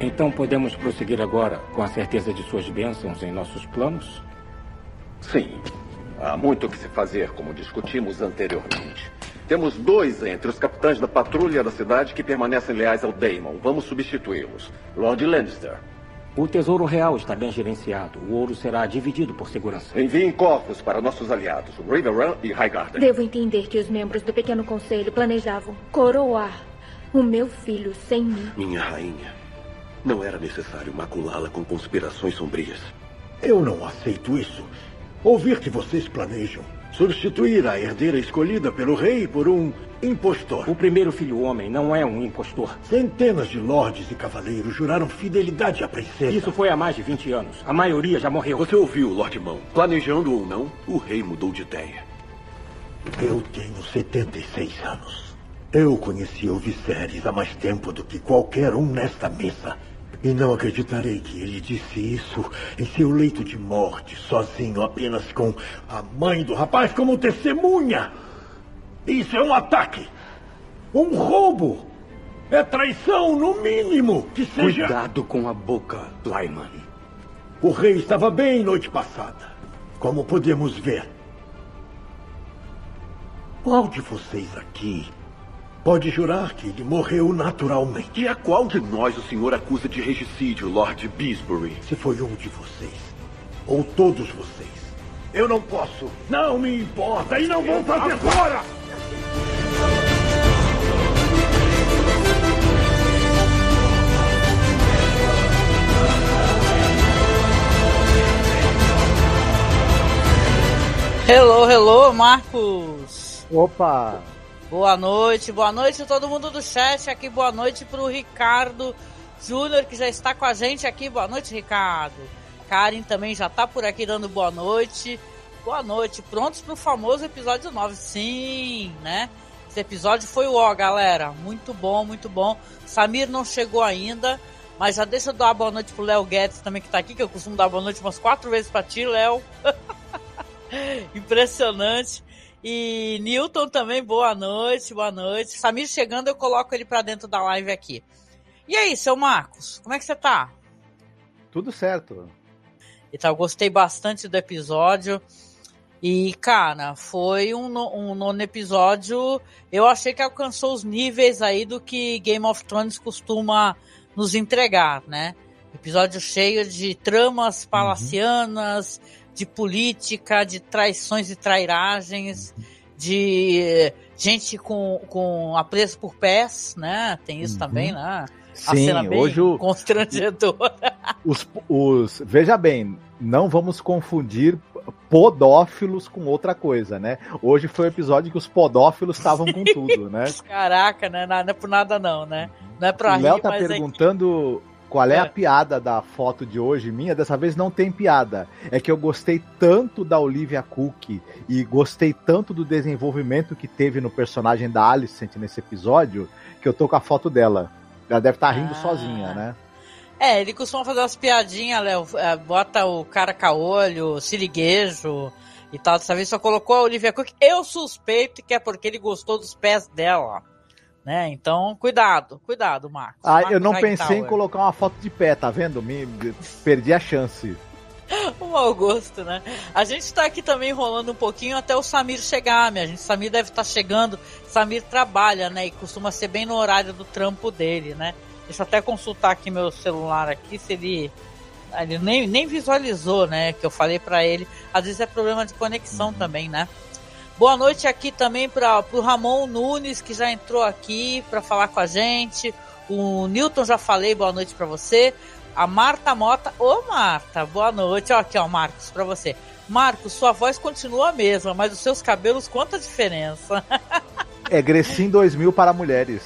Então podemos prosseguir agora com a certeza de suas bênçãos em nossos planos? Sim. Há muito o que se fazer, como discutimos anteriormente. Temos dois entre os capitães da patrulha da cidade que permanecem leais ao Daemon. Vamos substituí-los. Lord Lannister. O tesouro real está bem gerenciado. O ouro será dividido por segurança. Enviem corpos para nossos aliados, Riverrun e Highgarden. Devo entender que os membros do pequeno conselho planejavam coroar o meu filho sem mim. Minha rainha, não era necessário maculá-la com conspirações sombrias. Eu não aceito isso. Ouvir que vocês planejam substituir a herdeira escolhida pelo rei por um impostor. O primeiro filho homem não é um impostor. Centenas de lordes e cavaleiros juraram fidelidade à princesa. Isso foi há mais de 20 anos. A maioria já morreu. Você ouviu, Lord Mão. Planejando ou não, o rei mudou de ideia. Eu tenho 76 anos. Eu conheci o Viserys há mais tempo do que qualquer um nesta mesa. E não acreditarei que ele disse isso em seu leito de morte, sozinho, apenas com a mãe do rapaz como testemunha. Isso é um ataque. Um roubo. É traição, no mínimo, que seja. Cuidado com a boca, Lyman. O rei estava bem noite passada, como podemos ver. Qual de vocês aqui pode jurar que ele morreu naturalmente? E a qual de nós o senhor acusa de regicídio, Lord Beesbury? Se foi um de vocês, ou todos vocês, eu não posso. Não me importa e não vou fazer fora! Hello, hello, Marcos. Opa! Boa noite, boa noite todo mundo do chat aqui. Boa noite pro Ricardo Júnior que já está com a gente aqui. Boa noite, Ricardo. Karen também já tá por aqui dando boa noite. Boa noite, prontos pro famoso episódio 9. Sim, né? Esse episódio foi o ó, galera. Muito bom, muito bom. Samir não chegou ainda, mas já deixa eu dar boa noite pro Léo Guedes também que tá aqui, que eu costumo dar boa noite umas quatro vezes pra ti, Léo. Impressionante. E Newton também, boa noite, boa noite. Samir chegando, eu coloco ele para dentro da live aqui. E aí, seu Marcos, como é que você tá? Tudo certo. Então, eu gostei bastante do episódio. E, cara, foi um, um nono episódio. Eu achei que alcançou os níveis aí do que Game of Thrones costuma nos entregar, né? Episódio cheio de tramas palacianas, uhum de política, de traições e trairagens, de gente com, com apreço por pés, né? Tem isso uhum. também, né? A Sim, hoje o, constrangedora. Os, os, veja bem, não vamos confundir podófilos com outra coisa, né? Hoje foi o episódio que os podófilos estavam com tudo, né? Caraca, né? Não é por nada não, né? Não é pra o Léo tá perguntando é qual é, é, a piada da foto de hoje minha? Dessa vez não tem piada. É que eu gostei tanto da Olivia Cook e gostei tanto do desenvolvimento que teve no personagem da Alicent nesse episódio que eu tô com a foto dela. Ela deve estar tá rindo ah. sozinha, né? É, ele costuma fazer umas piadinhas, Léo. É, bota o cara caolho, siriguejo e tal. Dessa vez só colocou a Olivia Cook. Eu suspeito que é porque ele gostou dos pés dela. Né? Então, cuidado, cuidado, Marcos. Ah, Marcos eu não pensei em colocar uma foto de pé, tá vendo? Me perdi a chance. o mau gosto, né? A gente tá aqui também rolando um pouquinho até o Samir chegar, minha gente. Samir deve estar tá chegando. Samir trabalha, né? E costuma ser bem no horário do trampo dele, né? Deixa eu até consultar aqui meu celular aqui se ele ele nem, nem visualizou, né? Que eu falei para ele. Às vezes é problema de conexão uhum. também, né? Boa noite aqui também para o Ramon Nunes, que já entrou aqui para falar com a gente. O Newton já falei, boa noite para você. A Marta Mota, ô Marta, boa noite. Ó, aqui, ó, Marcos, para você. Marcos, sua voz continua a mesma, mas os seus cabelos, quanta diferença? é Grecin 2000 para mulheres.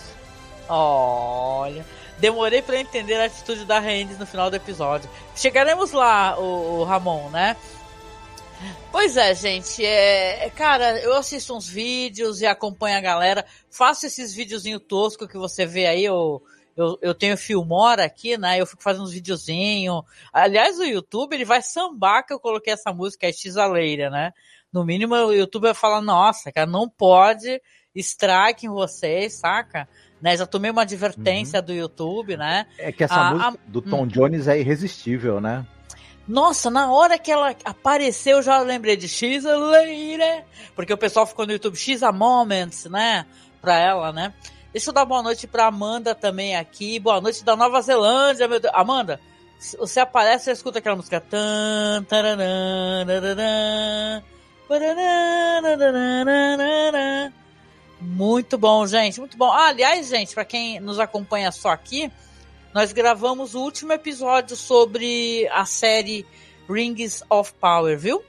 Olha, demorei para entender a atitude da Rendes no final do episódio. Chegaremos lá, o, o Ramon, né? Pois é, gente. É, é, cara, eu assisto uns vídeos e acompanho a galera. Faço esses videozinhos toscos que você vê aí. Eu, eu, eu tenho Filmora aqui, né? Eu fico fazendo uns videozinhos. Aliás, o YouTube ele vai sambar que eu coloquei essa música, é Xaleira, né? No mínimo, o YouTube vai falar: nossa, cara, não pode strike em vocês, saca? né? Já tomei uma advertência uhum. do YouTube, né? É que essa a, música a, do Tom hum. Jones é irresistível, né? Nossa, na hora que ela apareceu, eu já lembrei de X a Lady, porque o pessoal ficou no YouTube X a Moments, né? Pra ela, né? Deixa eu dar boa noite pra Amanda também aqui. Boa noite da Nova Zelândia, meu Deus. Amanda, você aparece e escuta aquela música. Tan, muito bom, gente, muito bom. Ah, aliás, gente, para quem nos acompanha só aqui, nós gravamos o último episódio sobre a série Rings of Power, viu?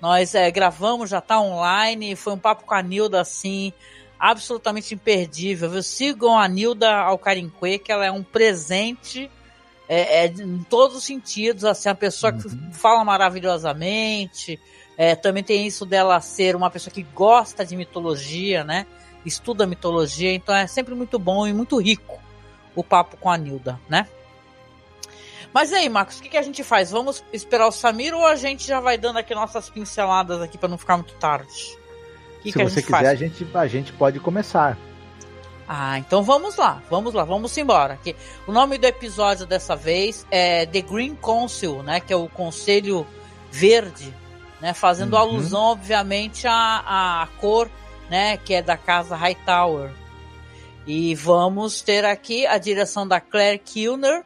Nós é, gravamos, já tá online, foi um papo com a Nilda, assim, absolutamente imperdível, viu? Sigam a Nilda Alcarinque, que ela é um presente é, é, em todos os sentidos, assim, a pessoa que uhum. fala maravilhosamente, é, também tem isso dela ser uma pessoa que gosta de mitologia, né? Estuda mitologia, então é sempre muito bom e muito rico o papo com a Nilda, né? Mas aí, Marcos, o que, que a gente faz? Vamos esperar o Samir ou a gente já vai dando aqui nossas pinceladas aqui para não ficar muito tarde? Que Se que você quiser, faz? a gente, a gente pode começar. Ah, então vamos lá, vamos lá, vamos embora. Aqui. O nome do episódio dessa vez é The Green Council, né? Que é o Conselho Verde, né? Fazendo uhum. alusão, obviamente, à, à cor, né? Que é da casa Hightower. E vamos ter aqui a direção da Claire Kilner.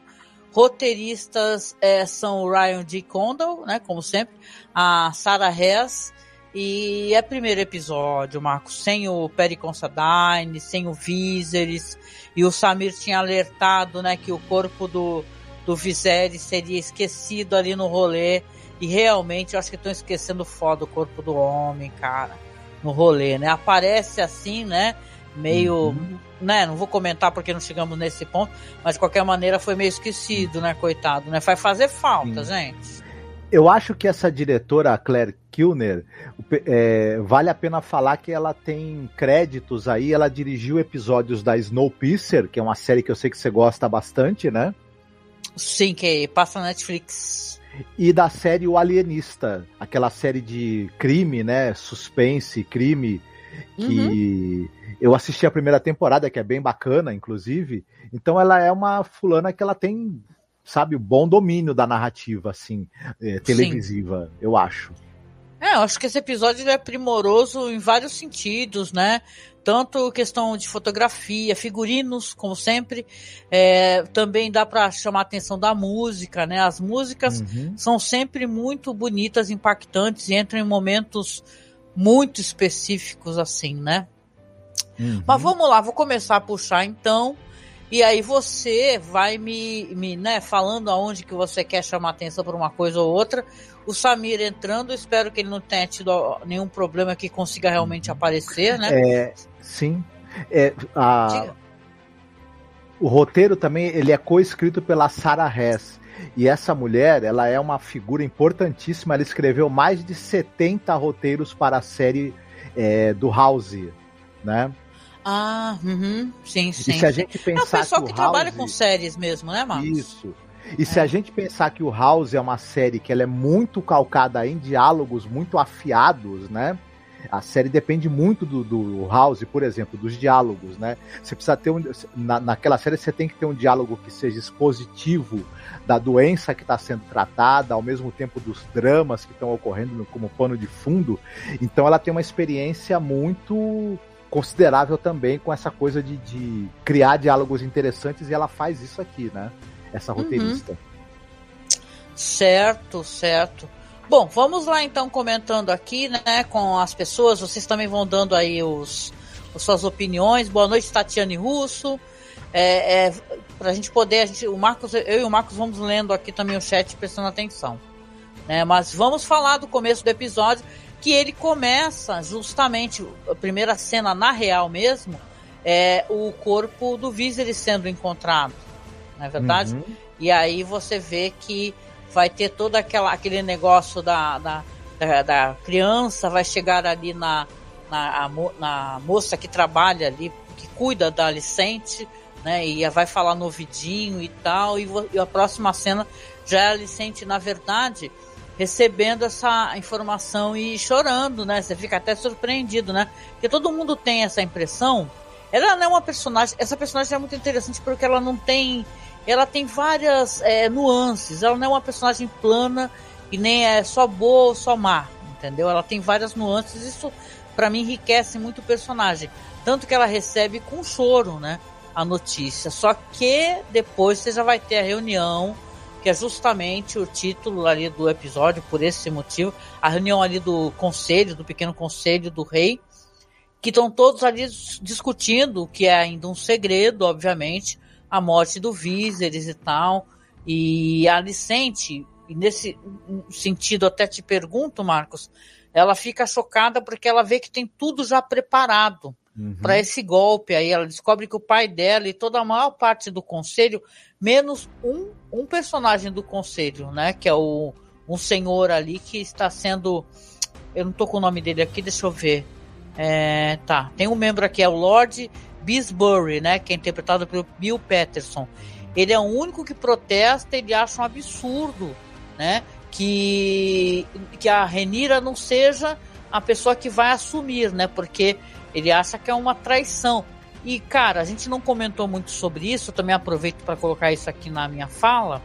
Roteiristas é, são o Ryan D. Condal, né? Como sempre, a Sarah Hess e é primeiro episódio, Marcos, sem o Perry Considine, sem o Viserys, e o Samir tinha alertado, né, que o corpo do, do Viserys seria esquecido ali no rolê, e realmente eu acho que estão esquecendo foda o corpo do homem, cara, no rolê, né? Aparece assim, né, meio, uhum. Né, não vou comentar porque não chegamos nesse ponto, mas de qualquer maneira foi meio esquecido, né, coitado, né? Vai fazer falta, Sim. gente. Eu acho que essa diretora, a Claire Kilner, é, vale a pena falar que ela tem créditos aí. Ela dirigiu episódios da Snowpiercer, que é uma série que eu sei que você gosta bastante, né? Sim, que passa na Netflix. E da série O Alienista, aquela série de crime, né? Suspense, crime, que uhum. Eu assisti a primeira temporada, que é bem bacana, inclusive. Então ela é uma fulana que ela tem sabe, o bom domínio da narrativa, assim, é, televisiva, Sim. eu acho. É, eu acho que esse episódio é primoroso em vários sentidos, né? Tanto questão de fotografia, figurinos, como sempre. É, também dá para chamar a atenção da música, né? As músicas uhum. são sempre muito bonitas, impactantes e entram em momentos muito específicos, assim, né? Uhum. Mas vamos lá, vou começar a puxar então. E aí você vai me, me né, falando aonde que você quer chamar atenção para uma coisa ou outra. O Samir entrando, espero que ele não tenha tido nenhum problema que consiga realmente aparecer, né? É, sim. É, a, o roteiro também ele é co-escrito pela Sarah Hess. E essa mulher, ela é uma figura importantíssima. Ela escreveu mais de 70 roteiros para a série é, do House, né? Ah, uhum. sim, sim. E se a gente pensar é o pessoal que, que House... trabalha com séries mesmo, né, Marcos? Isso. E é. se a gente pensar que o House é uma série que ela é muito calcada em diálogos muito afiados, né? A série depende muito do, do House, por exemplo, dos diálogos, né? Você precisa ter um. Na, naquela série você tem que ter um diálogo que seja expositivo da doença que está sendo tratada, ao mesmo tempo dos dramas que estão ocorrendo como pano de fundo. Então ela tem uma experiência muito considerável também com essa coisa de, de, criar diálogos interessantes e ela faz isso aqui, né? Essa uhum. roteirista. Uhum. Certo, certo. Bom, vamos lá então comentando aqui, né, com as pessoas. Vocês também vão dando aí os, as suas opiniões. Boa noite, Tatiane Russo. É, é, pra gente poder, a gente, o Marcos, eu e o Marcos vamos lendo aqui também o chat prestando atenção. Né, mas vamos falar do começo do episódio que ele começa justamente a primeira cena na real mesmo é o corpo do Viserys sendo encontrado, não é verdade? Uhum. E aí você vê que vai ter todo aquela, aquele negócio da, da, da, da criança, vai chegar ali na, na, na moça que trabalha ali, que cuida da Alicente, né? E vai falar no ouvidinho e tal, e, e a próxima cena já é a Alicente, na verdade, recebendo essa informação e chorando, né? Você fica até surpreendido, né? Porque todo mundo tem essa impressão Ela não é uma personagem. Essa personagem é muito interessante porque ela não tem. Ela tem várias é, nuances. Ela não é uma personagem plana e nem é só boa ou só má. Entendeu? Ela tem várias nuances. Isso, para mim, enriquece muito o personagem. Tanto que ela recebe com choro, né? A notícia. Só que depois você já vai ter a reunião que é justamente o título ali do episódio, por esse motivo, a reunião ali do conselho, do pequeno conselho do rei, que estão todos ali discutindo, que é ainda um segredo, obviamente, a morte do Viserys e tal, e a Alicente, e nesse sentido até te pergunto, Marcos, ela fica chocada porque ela vê que tem tudo já preparado uhum. para esse golpe aí. Ela descobre que o pai dela e toda a maior parte do conselho menos um, um personagem do conselho, né? Que é o um senhor ali que está sendo. Eu não tô com o nome dele aqui, deixa eu ver. É, tá, tem um membro aqui, é o Lord Bisbury, né? Que é interpretado pelo Bill Patterson. Ele é o único que protesta, ele acha um absurdo, né? Que, que a Renira não seja a pessoa que vai assumir, né? Porque ele acha que é uma traição. E, cara, a gente não comentou muito sobre isso, eu também aproveito para colocar isso aqui na minha fala,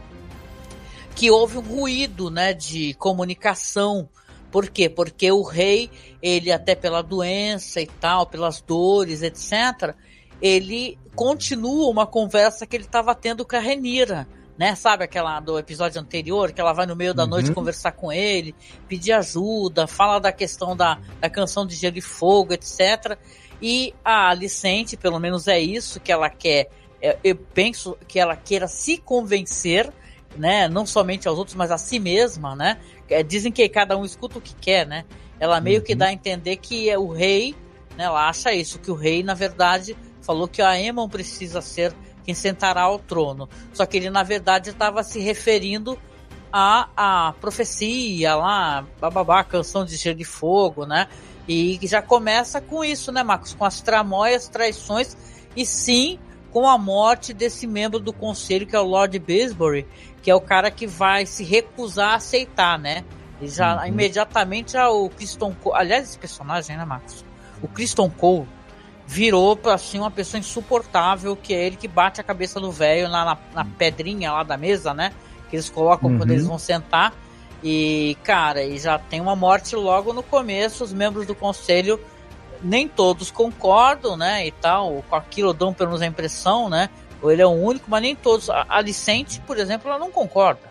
que houve um ruído, né, de comunicação. Por quê? Porque o rei, ele até pela doença e tal, pelas dores, etc., ele continua uma conversa que ele estava tendo com a Renira, né? Sabe aquela do episódio anterior, que ela vai no meio da uhum. noite conversar com ele, pedir ajuda, fala da questão da, da canção de Gelo e Fogo, etc. E a Alicente, pelo menos é isso que ela quer. É, eu penso que ela queira se convencer, né? Não somente aos outros, mas a si mesma, né? É, dizem que cada um escuta o que quer, né? Ela meio uhum. que dá a entender que é o rei, né? Ela acha isso, que o rei, na verdade, falou que a Aemon precisa ser quem sentará ao trono. Só que ele, na verdade, estava se referindo à, profecia lá, bababá, canção de Gelo de Fogo, né? E já começa com isso, né, Marcos? Com as tramóias, traições e sim com a morte desse membro do conselho, que é o Lord Bisbury, que é o cara que vai se recusar a aceitar, né? E já uhum. imediatamente já o Criston Cole, aliás, esse personagem, né, Marcos? O Criston Cole virou para assim uma pessoa insuportável, que é ele que bate a cabeça do velho na, na, na, pedrinha lá da mesa, né? Que eles colocam uhum. quando eles vão sentar. E, cara, e já tem uma morte logo no começo. Os membros do conselho, nem todos concordam, né? E tal, com aquilo dão pelo menos a impressão, né? Ou ele é o único, mas nem todos. A Alicente, por exemplo, ela não concorda.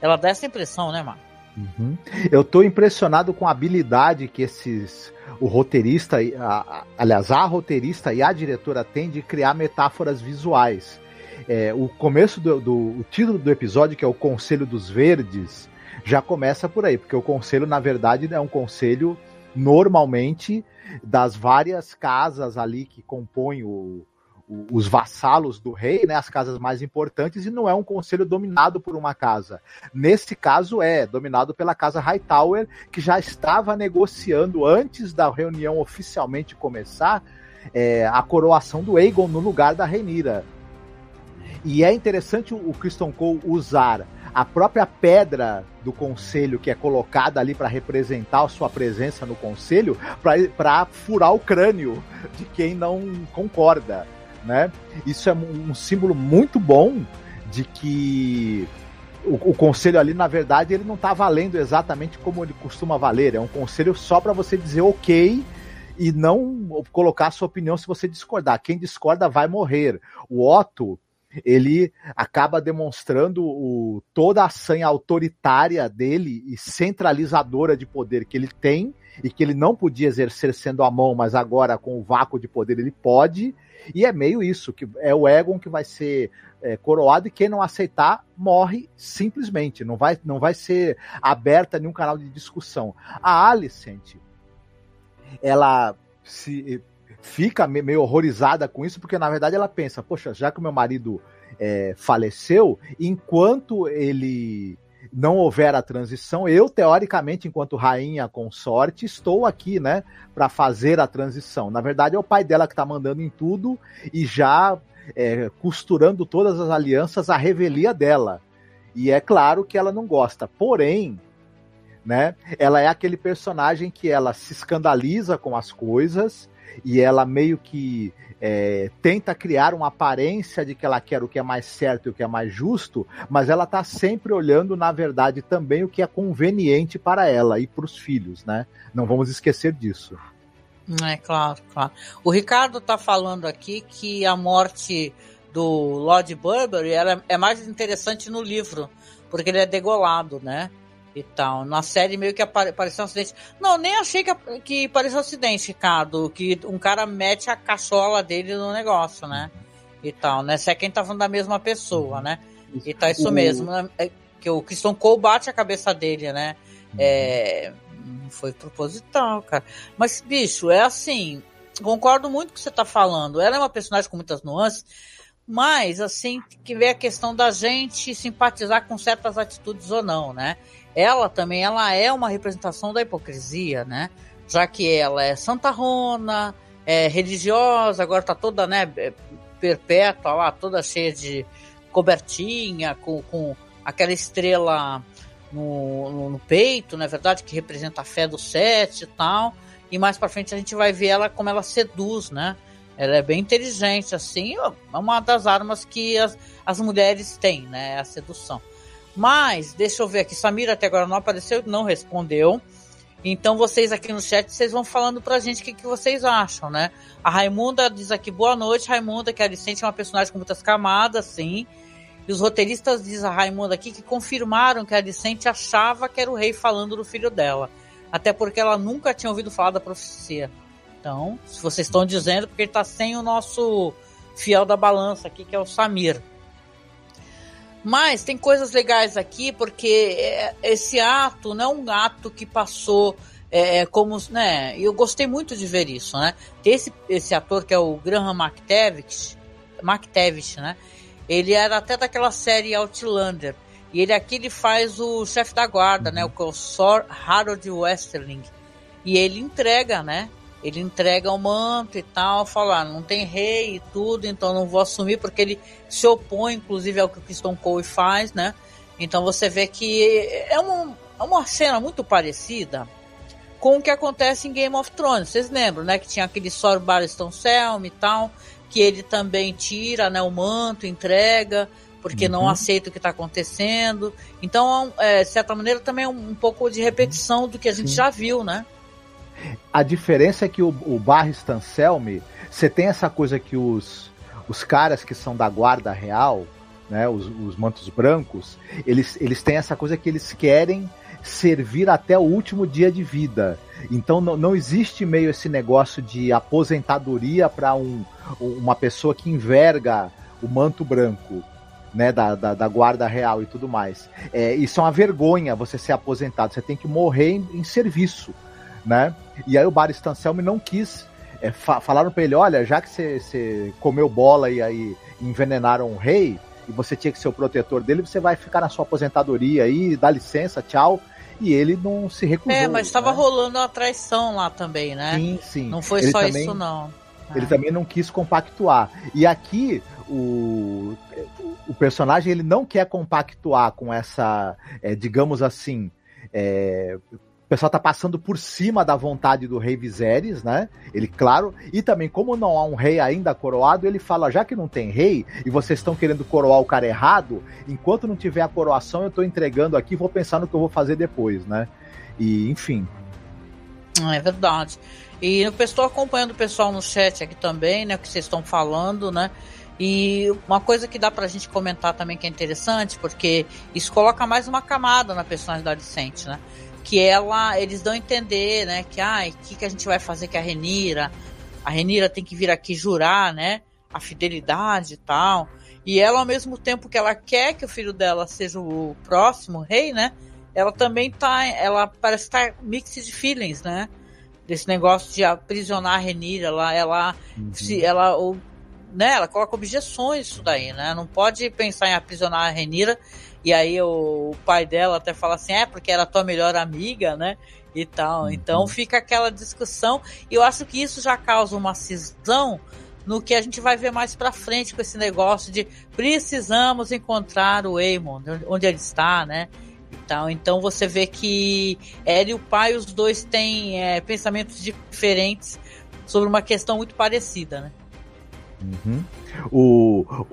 Ela dá essa impressão, né, Marco? Uhum. Eu tô impressionado com a habilidade que esses o roteirista, a, aliás, a roteirista e a diretora têm de criar metáforas visuais. É, o começo do, do o título do episódio, que é o Conselho dos Verdes, já começa por aí, porque o conselho, na verdade, é um conselho normalmente das várias casas ali que compõem o, o, os vassalos do rei, né, as casas mais importantes, e não é um conselho dominado por uma casa. Nesse caso é dominado pela casa Hightower, que já estava negociando antes da reunião oficialmente começar é, a coroação do Aegon no lugar da Renira. E é interessante o Kristen Cole usar a própria pedra do conselho que é colocada ali para representar a sua presença no conselho, para furar o crânio de quem não concorda, né? Isso é um símbolo muito bom de que o, o, conselho ali, na verdade, ele não está valendo exatamente como ele costuma valer. É um conselho só para você dizer ok e não colocar sua opinião se você discordar. Quem discorda vai morrer. O Otto, ele acaba demonstrando o, toda a sanha autoritária dele e centralizadora de poder que ele tem e que ele não podia exercer sendo a mão, mas agora com o vácuo de poder ele pode. E é meio isso, que é o Egon que vai ser é, coroado e quem não aceitar morre simplesmente, não vai, não vai ser aberta nenhum canal de discussão. A Alicent, ela se fica meio horrorizada com isso, porque na verdade ela pensa, poxa, já que o meu marido é, faleceu, enquanto ele não houver a transição, eu, teoricamente, enquanto rainha consorte, estou aqui, né, para fazer a transição. Na verdade, é o pai dela que está mandando em tudo e já é, costurando todas as alianças à revelia dela. E é claro que ela não gosta. Porém, né, ela é aquele personagem que ela se escandaliza com as coisas e ela meio que é, tenta criar uma aparência de que ela quer o que é mais certo e o que é mais justo, mas ela está sempre olhando, na verdade, também o que é conveniente para ela e para os filhos, né? Não vamos esquecer disso. É claro, claro. O Ricardo está falando aqui que a morte do Lord Burberry era, é mais interessante no livro, porque ele é degolado, né? E tal. Na série meio que apareceu um acidente. Não, nem achei que, que parecia um acidente, Ricardo. Que um cara mete a cachola dele no negócio, né? E tal, né? Se é quem tá falando da mesma pessoa, né? E tá isso mesmo. Né? É, que o Christian Cole bate a cabeça dele, né? É, foi proposital, cara. Mas, bicho, é assim. Concordo muito com o que você tá falando. Ela é uma personagem com muitas nuances. Mas, assim, que ver a questão da gente simpatizar com certas atitudes ou não, né? Ela também ela é uma representação da hipocrisia, né? Já que ela é santarrona, é religiosa, agora tá toda, né, é, perpétua lá, toda cheia de cobertinha, com, com aquela estrela no, no, no, peito, na é verdade, que representa a fé do sete e tal. E mais para frente a gente vai ver ela como ela seduz, né? Ela é bem inteligente, assim, é uma das armas que as, as mulheres têm, né? A sedução. Mas, deixa eu ver aqui, Samira até agora não apareceu, não respondeu. Então vocês aqui no chat, vocês vão falando pra gente o que, que vocês acham, né? A Raimunda diz aqui, boa noite, Raimunda, que a Alicente é uma personagem com muitas camadas, sim. E os roteiristas, diz a Raimunda aqui, que confirmaram que a Alicente achava que era o rei falando do filho dela. Até porque ela nunca tinha ouvido falar da profecia. Então, se vocês estão dizendo, porque ele tá sem o nosso fiel da balança aqui, que é o Samir. Mas tem coisas legais aqui, porque é, esse ato não é um ato que passou é, é como, né? Eu gostei muito de ver isso, né? Esse, esse ator que é o Graham McTavish, McTavish, né? Ele era até daquela série Outlander. E ele aqui ele faz o chefe da guarda, né? O uhum. Sir Harold Westerling. E ele entrega, né? Ele entrega o manto e tal, falar ah, não tem rei e tudo, então não vou assumir, porque ele se opõe, inclusive, ao que o Kristen Cole faz, né? Então você vê que é uma, é uma cena muito parecida com o que acontece em Game of Thrones. Vocês lembram, né? Que tinha aquele Sor Barristan Selmy e tal, que ele também tira né, o manto, entrega, porque uhum. não aceita o que está acontecendo. Então, é, de certa maneira, também é um, um pouco de repetição do que a gente Sim. já viu, né? A diferença é que o, o Barry Stanselmi, você tem essa coisa que os, os caras que são da guarda real, né, os, os mantos brancos, eles, eles têm essa coisa que eles querem servir até o último dia de vida. Então não, não existe meio esse negócio de aposentadoria para um, uma pessoa que enverga o manto branco. Né, da, da, da, guarda real e tudo mais. É, isso é uma vergonha você ser aposentado. Você tem que morrer em, em serviço né? E aí o Bar Stanselmi não quis. É, fa falaram para ele: olha, já que você comeu bola e aí envenenaram o rei, e você tinha que ser o protetor dele, você vai ficar na sua aposentadoria aí, dá licença, tchau. E ele não se recusou. É, mas estava né? rolando uma traição lá também, né? Sim, sim. Não foi ele só também, isso, não. Ele é. também não quis compactuar. E aqui o, o personagem ele não quer compactuar com essa, é, digamos assim, é, pessoal tá passando por cima da vontade do rei Viserys, né? Ele, claro, e também, como não há um rei ainda coroado, ele fala: já que não tem rei e vocês estão querendo coroar o cara errado, enquanto não tiver a coroação, eu tô entregando aqui, vou pensar no que eu vou fazer depois, né? E, enfim. É verdade. E eu estou acompanhando o pessoal no chat aqui também, né? O que vocês estão falando, né? E uma coisa que dá pra gente comentar também que é interessante, porque isso coloca mais uma camada na personalidade Sente, né? Que ela, eles dão a entender, né, que ai, o que, que a gente vai fazer com a Renira? A Renira tem que vir aqui jurar, né, a fidelidade e tal. E ela, ao mesmo tempo que ela quer que o filho dela seja o próximo rei, né, ela também tá, ela parece estar tá mixed de feelings, né, desse negócio de aprisionar a Renira, ela, ela, uhum. se, ela, ou, né, ela coloca objeções isso daí, né, não pode pensar em aprisionar a Renira e aí o, pai dela até fala assim, é porque era tua melhor amiga, né? E tal. Uhum. Então fica aquela discussão. E eu acho que isso já causa uma cisão no que a gente vai ver mais para frente com esse negócio de precisamos encontrar o Eamon, onde ele está, né? Então, então você vê que ela e o pai, os dois têm é, pensamentos diferentes sobre uma questão muito parecida, né? Uhum. O,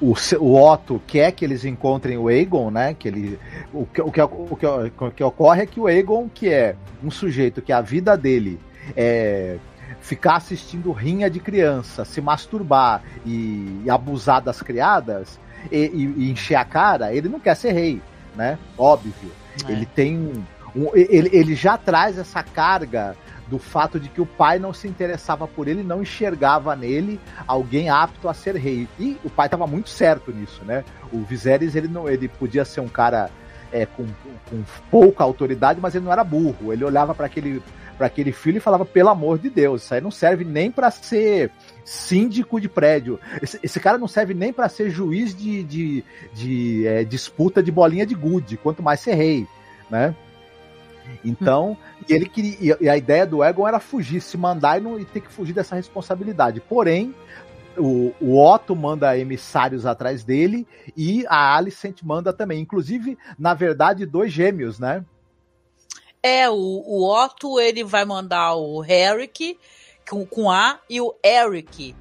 o, o Otto quer que eles encontrem o Aegon, né? Que ele, o, que, o, que, o, que, o que ocorre é que o Aegon, que é um sujeito que a vida dele é ficar assistindo rinha de criança, se masturbar e, e abusar das criadas e, e, e, encher a cara, ele não quer ser rei, né? Óbvio. É. Ele tem um, um, ele, ele já traz essa carga do fato de que o pai não se interessava por ele, não enxergava nele alguém apto a ser rei. E o pai estava muito certo nisso, né? O Viserys ele não, ele podia ser um cara é, com, com pouca autoridade, mas ele não era burro. Ele olhava para aquele para aquele filho e falava pelo amor de Deus, isso aí não serve nem para ser síndico de prédio. Esse, esse cara não serve nem para ser juiz de, de, de é, disputa de bolinha de gude, quanto mais ser rei, né? Então, e ele queria, e a ideia do Egon era fugir, se mandar e, não, e ter que fugir dessa responsabilidade. Porém, o, o, Otto manda emissários atrás dele e a Alicent manda também. Inclusive, na verdade, dois gêmeos, né? É, o, o Otto ele vai mandar o Eric com, com A e o Eric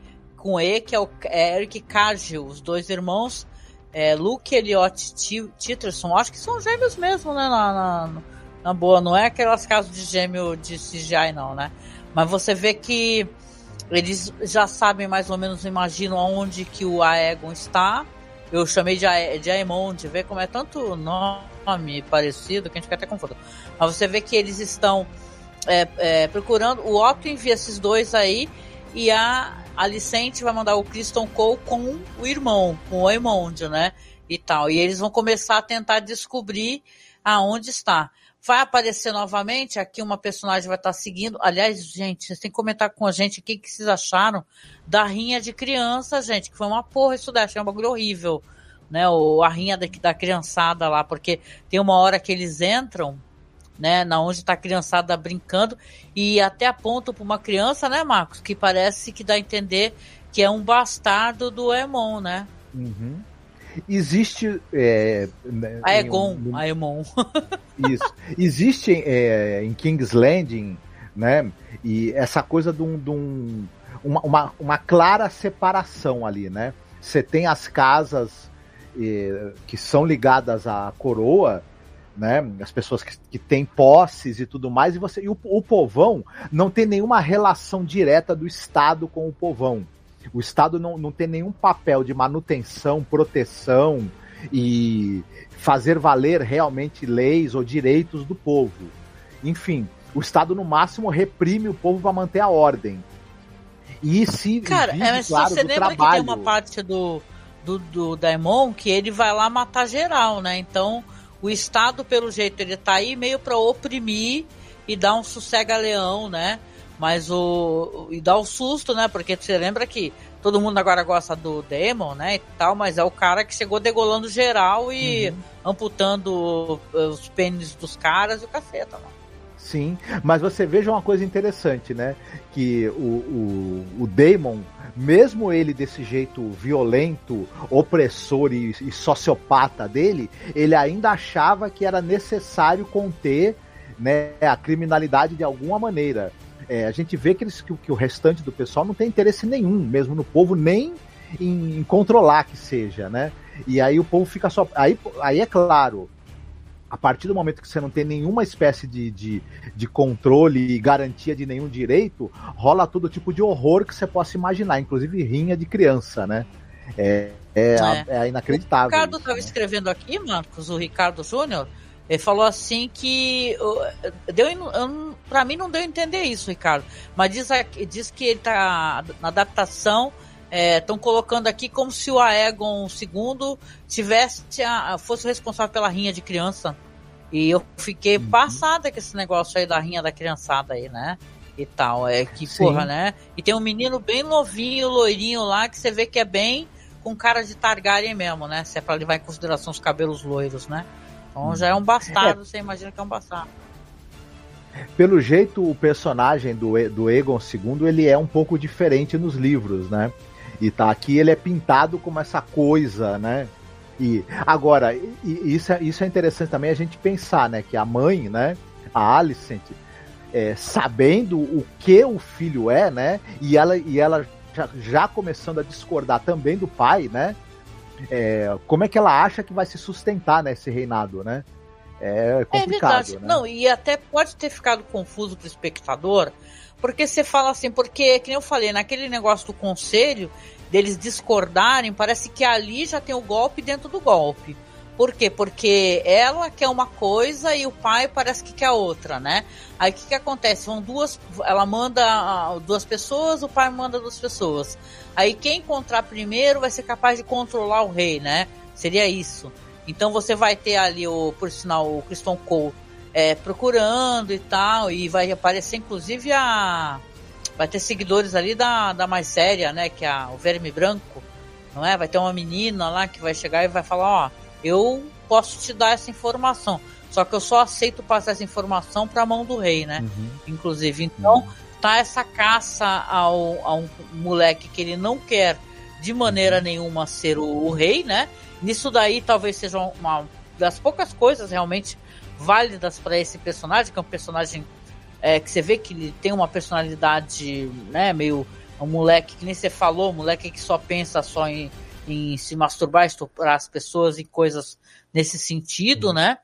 com E, que é o Eric Cargill, os dois irmãos. É, Luke Elliot Titterson, acho que são gêmeos mesmo, né? Na, na, na boa, não é aquelas casas de gêmeo de CGI, não, né? Mas você vê que eles já sabem mais ou menos, imaginam aonde que o Aegon está. Eu chamei de, A de Aemond, vê como é tanto nome parecido que a gente fica até confuso. Mas você vê que eles estão é, é, procurando. O Otto envia esses dois aí e a Alicente vai mandar o Kristen Cole com o irmão, com o Aemond, né? E tal. E eles vão começar a tentar descobrir aonde está. Vai aparecer novamente, aqui uma personagem vai estar seguindo. Aliás, gente, vocês têm que comentar com a gente o que, vocês acharam da rinha de criança, gente, que foi uma porra isso daí, achei um bagulho horrível, né? O, a rinha da, da criançada lá, porque tem uma hora que eles entram, né, na onde está a criançada brincando e até apontam para uma criança, né, Marcos, que parece que dá a entender que é um bastardo do Emon, né? Uhum. Existe. É, né, Aegon, um, Aemon. isso. Existe é, em King's Landing, né? E essa coisa de um. De um uma, uma, uma, clara separação ali, né? Você tem as casas eh, que são ligadas à coroa, né? As pessoas que, que têm posses e tudo mais, e você e o, o povão não tem nenhuma relação direta do Estado com o povão. O Estado não, não tem nenhum papel de manutenção, proteção e fazer valer realmente leis ou direitos do povo. Enfim, o Estado no máximo reprime o povo para manter a ordem. E se Cara, é, mas claro, você lembra trabalho... que tem uma parte do, do, do Daimon que ele vai lá matar geral, né? Então, o Estado, pelo jeito, ele tá aí meio para oprimir e dar um sossega-leão, né? Mas o. E dá o susto, né? Porque você lembra que todo mundo agora gosta do Demon, né? E tal, mas é o cara que chegou degolando geral e uhum. amputando os pênis dos caras e o caceta, mano. Sim, mas você veja uma coisa interessante, né? Que o, o, o Damon, mesmo ele desse jeito violento, opressor e, e sociopata dele, ele ainda achava que era necessário conter né, a criminalidade de alguma maneira. É, a gente vê que, eles, que, que, o restante do pessoal não tem interesse nenhum, mesmo no povo, nem em, em, controlar que seja, né? E aí o povo fica só. Aí, aí é claro, a partir do momento que você não tem nenhuma espécie de, de, de controle e garantia de nenhum direito, rola todo tipo de horror que você possa imaginar, inclusive rinha de criança, né? É, é, é. é inacreditável. O Ricardo estava né? escrevendo aqui, Marcos, o Ricardo Júnior, ele falou assim que. Deu, pra mim não deu a entender isso, Ricardo. Mas diz, diz que ele tá. Na adaptação. Estão é, colocando aqui como se o Aegon II tivesse a, fosse responsável pela rinha de criança. E eu fiquei uhum. passada com esse negócio aí da rinha da criançada aí, né? E tal. É que, Sim. porra, né? E tem um menino bem novinho, loirinho lá, que você vê que é bem com cara de Targaryen mesmo, né? Se é pra levar em consideração os cabelos loiros, né? Então já é um bastardo, é. você imagina que é um bastardo. Pelo jeito, o personagem do, do Egon II, ele é um pouco diferente nos livros, né? E tá aqui ele é pintado como essa coisa, né? E agora, e, isso, é, isso é interessante também a gente pensar, né? Que a mãe, né? A Alicent, é, sabendo o que o filho é, né? E ela, e ela já, já começando a discordar também do pai, né? É, como é que ela acha que vai se sustentar nesse reinado, né? É complicado. É verdade. Né? Não, e até pode ter ficado confuso para o espectador, porque você fala assim, porque, que eu falei, naquele negócio do conselho, deles discordarem, parece que ali já tem o golpe dentro do golpe. Por quê? Porque ela quer uma coisa e o pai parece que quer outra, né? Aí o que, que acontece? Vão duas. Ela manda duas pessoas, o pai manda duas pessoas. Aí quem encontrar primeiro vai ser capaz de controlar o rei, né? Seria isso. Então você vai ter ali o, por sinal, o Christian Cole é, procurando e tal, e vai aparecer inclusive a. Vai ter seguidores ali da, da mais séria, né? Que é a, o Verme Branco, não é? Vai ter uma menina lá que vai chegar e vai falar, ó eu posso te dar essa informação. Só que eu só aceito passar essa informação para a mão do rei, né? Uhum. Inclusive. Então, uhum. tá essa caça ao, a um moleque que ele não quer de maneira uhum. nenhuma ser o, o, rei, né? Nisso daí talvez seja uma das poucas coisas realmente válidas para esse personagem, que é um personagem é, que você vê que ele tem uma personalidade, né, meio um moleque que nem você falou, um moleque que só pensa só em em se masturbar, estuprar as pessoas e coisas nesse sentido, né?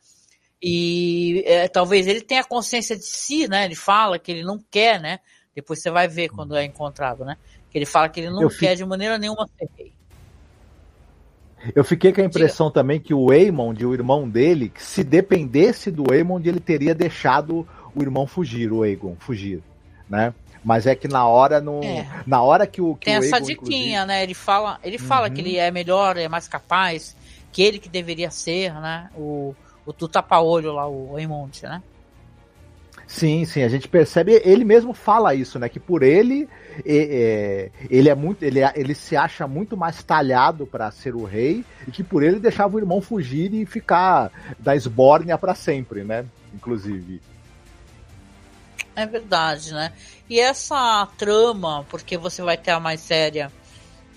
E é, talvez ele tenha consciência de si, né? Ele fala que ele não quer, né? Depois você vai ver quando é encontrado, né? Que ele fala que ele não Eu quer de maneira nenhuma ser rei. Eu fiquei com a impressão Diga. também que o Eamon, o irmão dele, que se dependesse do Eamon, ele teria deixado o irmão fugir, o Aegon, fugir, né? Mas é que na hora não. É. Na hora que o. Que Tem o essa Egon, diquinha, né? Ele fala, ele fala uhum. que ele é melhor, é mais capaz, que ele que deveria ser, né? O, o do tapa-olho lá, o Eamond, né? Sim, sim, a gente percebe, ele mesmo fala isso, né? Que por ele, é, ele é muito, ele, é, ele se acha muito mais talhado para ser o rei e que por ele deixava o irmão fugir e ficar da esbórnia para sempre, né? Inclusive. É verdade, né? E essa trama, porque você vai ter a mais séria,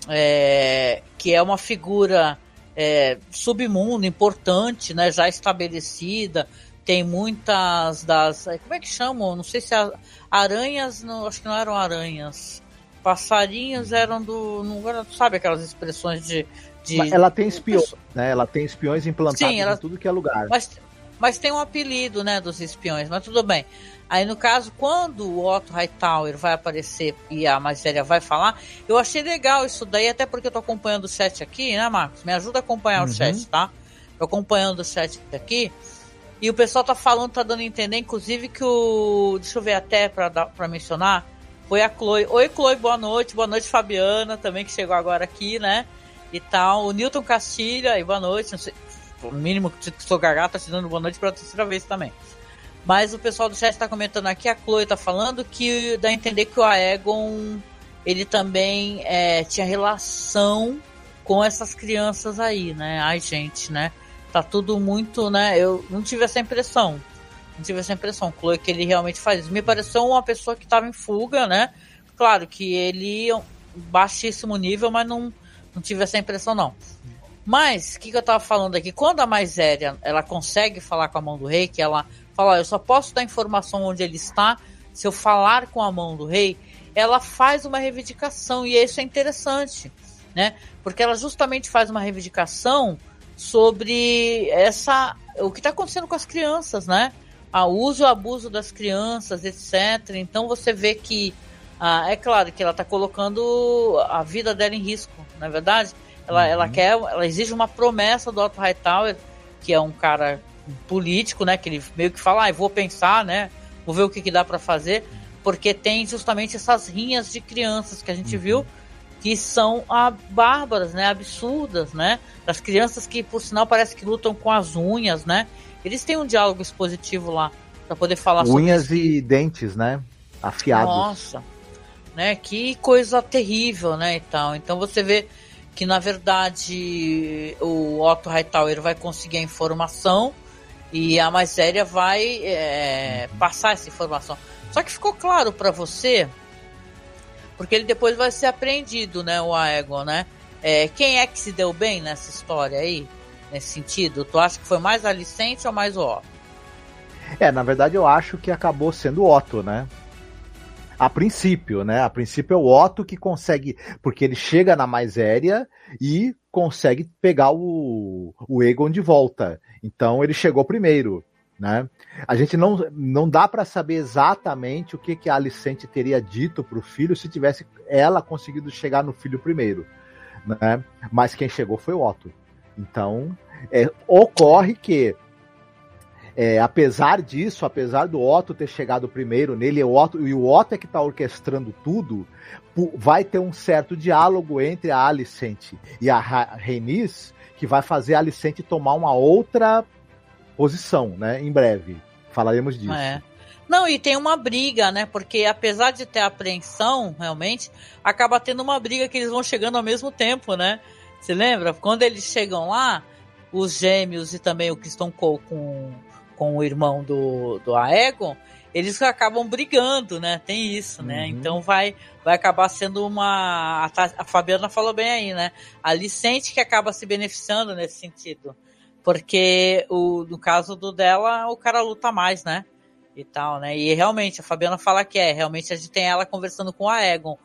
é, que é uma figura é, submundo importante, né? Já estabelecida, tem muitas das. É, como é que chamam? Não sei se a, aranhas, não, acho que não eram aranhas. Passarinhos eram do. Não, sabe aquelas expressões de. de ela tem espiões, né? Ela tem espiões implantados Sim, ela, em tudo que é lugar. Mas, mas tem um apelido, né, dos espiões, mas tudo bem. Aí, no caso, quando o Otto Hightower vai aparecer e a Magéria vai falar, eu achei legal isso daí, até porque eu tô acompanhando o chat aqui, né, Marcos? Me ajuda a acompanhar uhum. o chat, tá? Tô acompanhando o chat aqui. E o pessoal tá falando, tá dando a entender, inclusive, que o. Deixa eu ver até pra, dar, pra mencionar. Foi a Chloe. Oi, Chloe, boa noite. Boa noite, Fabiana, também, que chegou agora aqui, né? E tal. O Newton Castilha, e boa noite. Não sei, o mínimo que sou gaga, tá te dando boa noite pela terceira vez também. Mas o pessoal do chat está comentando aqui, a Chloe está falando que dá a entender que o Aegon ele também é, tinha relação com essas crianças aí, né? Ai, gente, né? Tá tudo muito, né? Eu não tive essa impressão. Não tive essa impressão, Chloe, que ele realmente faz. Me pareceu uma pessoa que estava em fuga, né? Claro que ele baixíssimo nível, mas não, não tive essa impressão, não. Mas, o que, que eu tava falando aqui? Quando a Maiséria, ela consegue falar com a mão do rei, que ela fala, eu só posso dar informação onde ele está se eu falar com a mão do rei, ela faz uma reivindicação, e isso é interessante, né? Porque ela justamente faz uma reivindicação sobre essa o que está acontecendo com as crianças, né? O uso e abuso das crianças, etc. Então você vê que ah, é claro que ela está colocando a vida dela em risco, na é verdade. Ela, uhum. ela quer, ela exige uma promessa do Otto Hightower, que é um cara político, né? Que ele meio que fala, ah, vou pensar, né? Vou ver o que, que dá para fazer, porque tem justamente essas rinhas de crianças que a gente uhum. viu que são ah, bárbaras, né? Absurdas, né? Das crianças que, por sinal, parece que lutam com as unhas, né? Eles têm um diálogo expositivo lá para poder falar unhas sobre Unhas e dentes, né? Afiados. Nossa, né? Que coisa terrível, né? E tal. Então você vê que na verdade o Otto Hightower vai conseguir a informação e a mais séria vai é, passar essa informação. Só que ficou claro para você, porque ele depois vai ser apreendido, né, o Aegon, né? É, quem é que se deu bem nessa história aí, nesse sentido? Tu acha que foi mais a Alicente ou mais o Otto? É, na verdade eu acho que acabou sendo o Otto, né? A princípio, né? A princípio é o Otto que consegue, porque ele chega na mais aérea e consegue pegar o, o Egon de volta. Então ele chegou primeiro, né? A gente não, não dá para saber exatamente o que, que a Alicente teria dito para o filho se tivesse ela conseguido chegar no filho primeiro, né? Mas quem chegou foi o Otto. Então é, ocorre que é, apesar disso, apesar do Otto ter chegado primeiro nele, o Otto, e o Otto é que está orquestrando tudo, vai ter um certo diálogo entre a Alicent e a Renis, que vai fazer a Alicent tomar uma outra posição, né? Em breve. Falaremos disso. É. Não, e tem uma briga, né? Porque apesar de ter apreensão, realmente, acaba tendo uma briga que eles vão chegando ao mesmo tempo, né? Você lembra? Quando eles chegam lá, os gêmeos e também o Kristen Cole com com o irmão do, do Aegon, eles acabam brigando, né? Tem isso, né? Uhum. Então vai vai acabar sendo uma. A, a Fabiana falou bem aí, né? A Licente que acaba se beneficiando nesse sentido. Porque o, no caso do dela, o cara luta mais, né? E tal, né? E realmente, a Fabiana fala que é. Realmente a gente tem ela conversando com a Egon.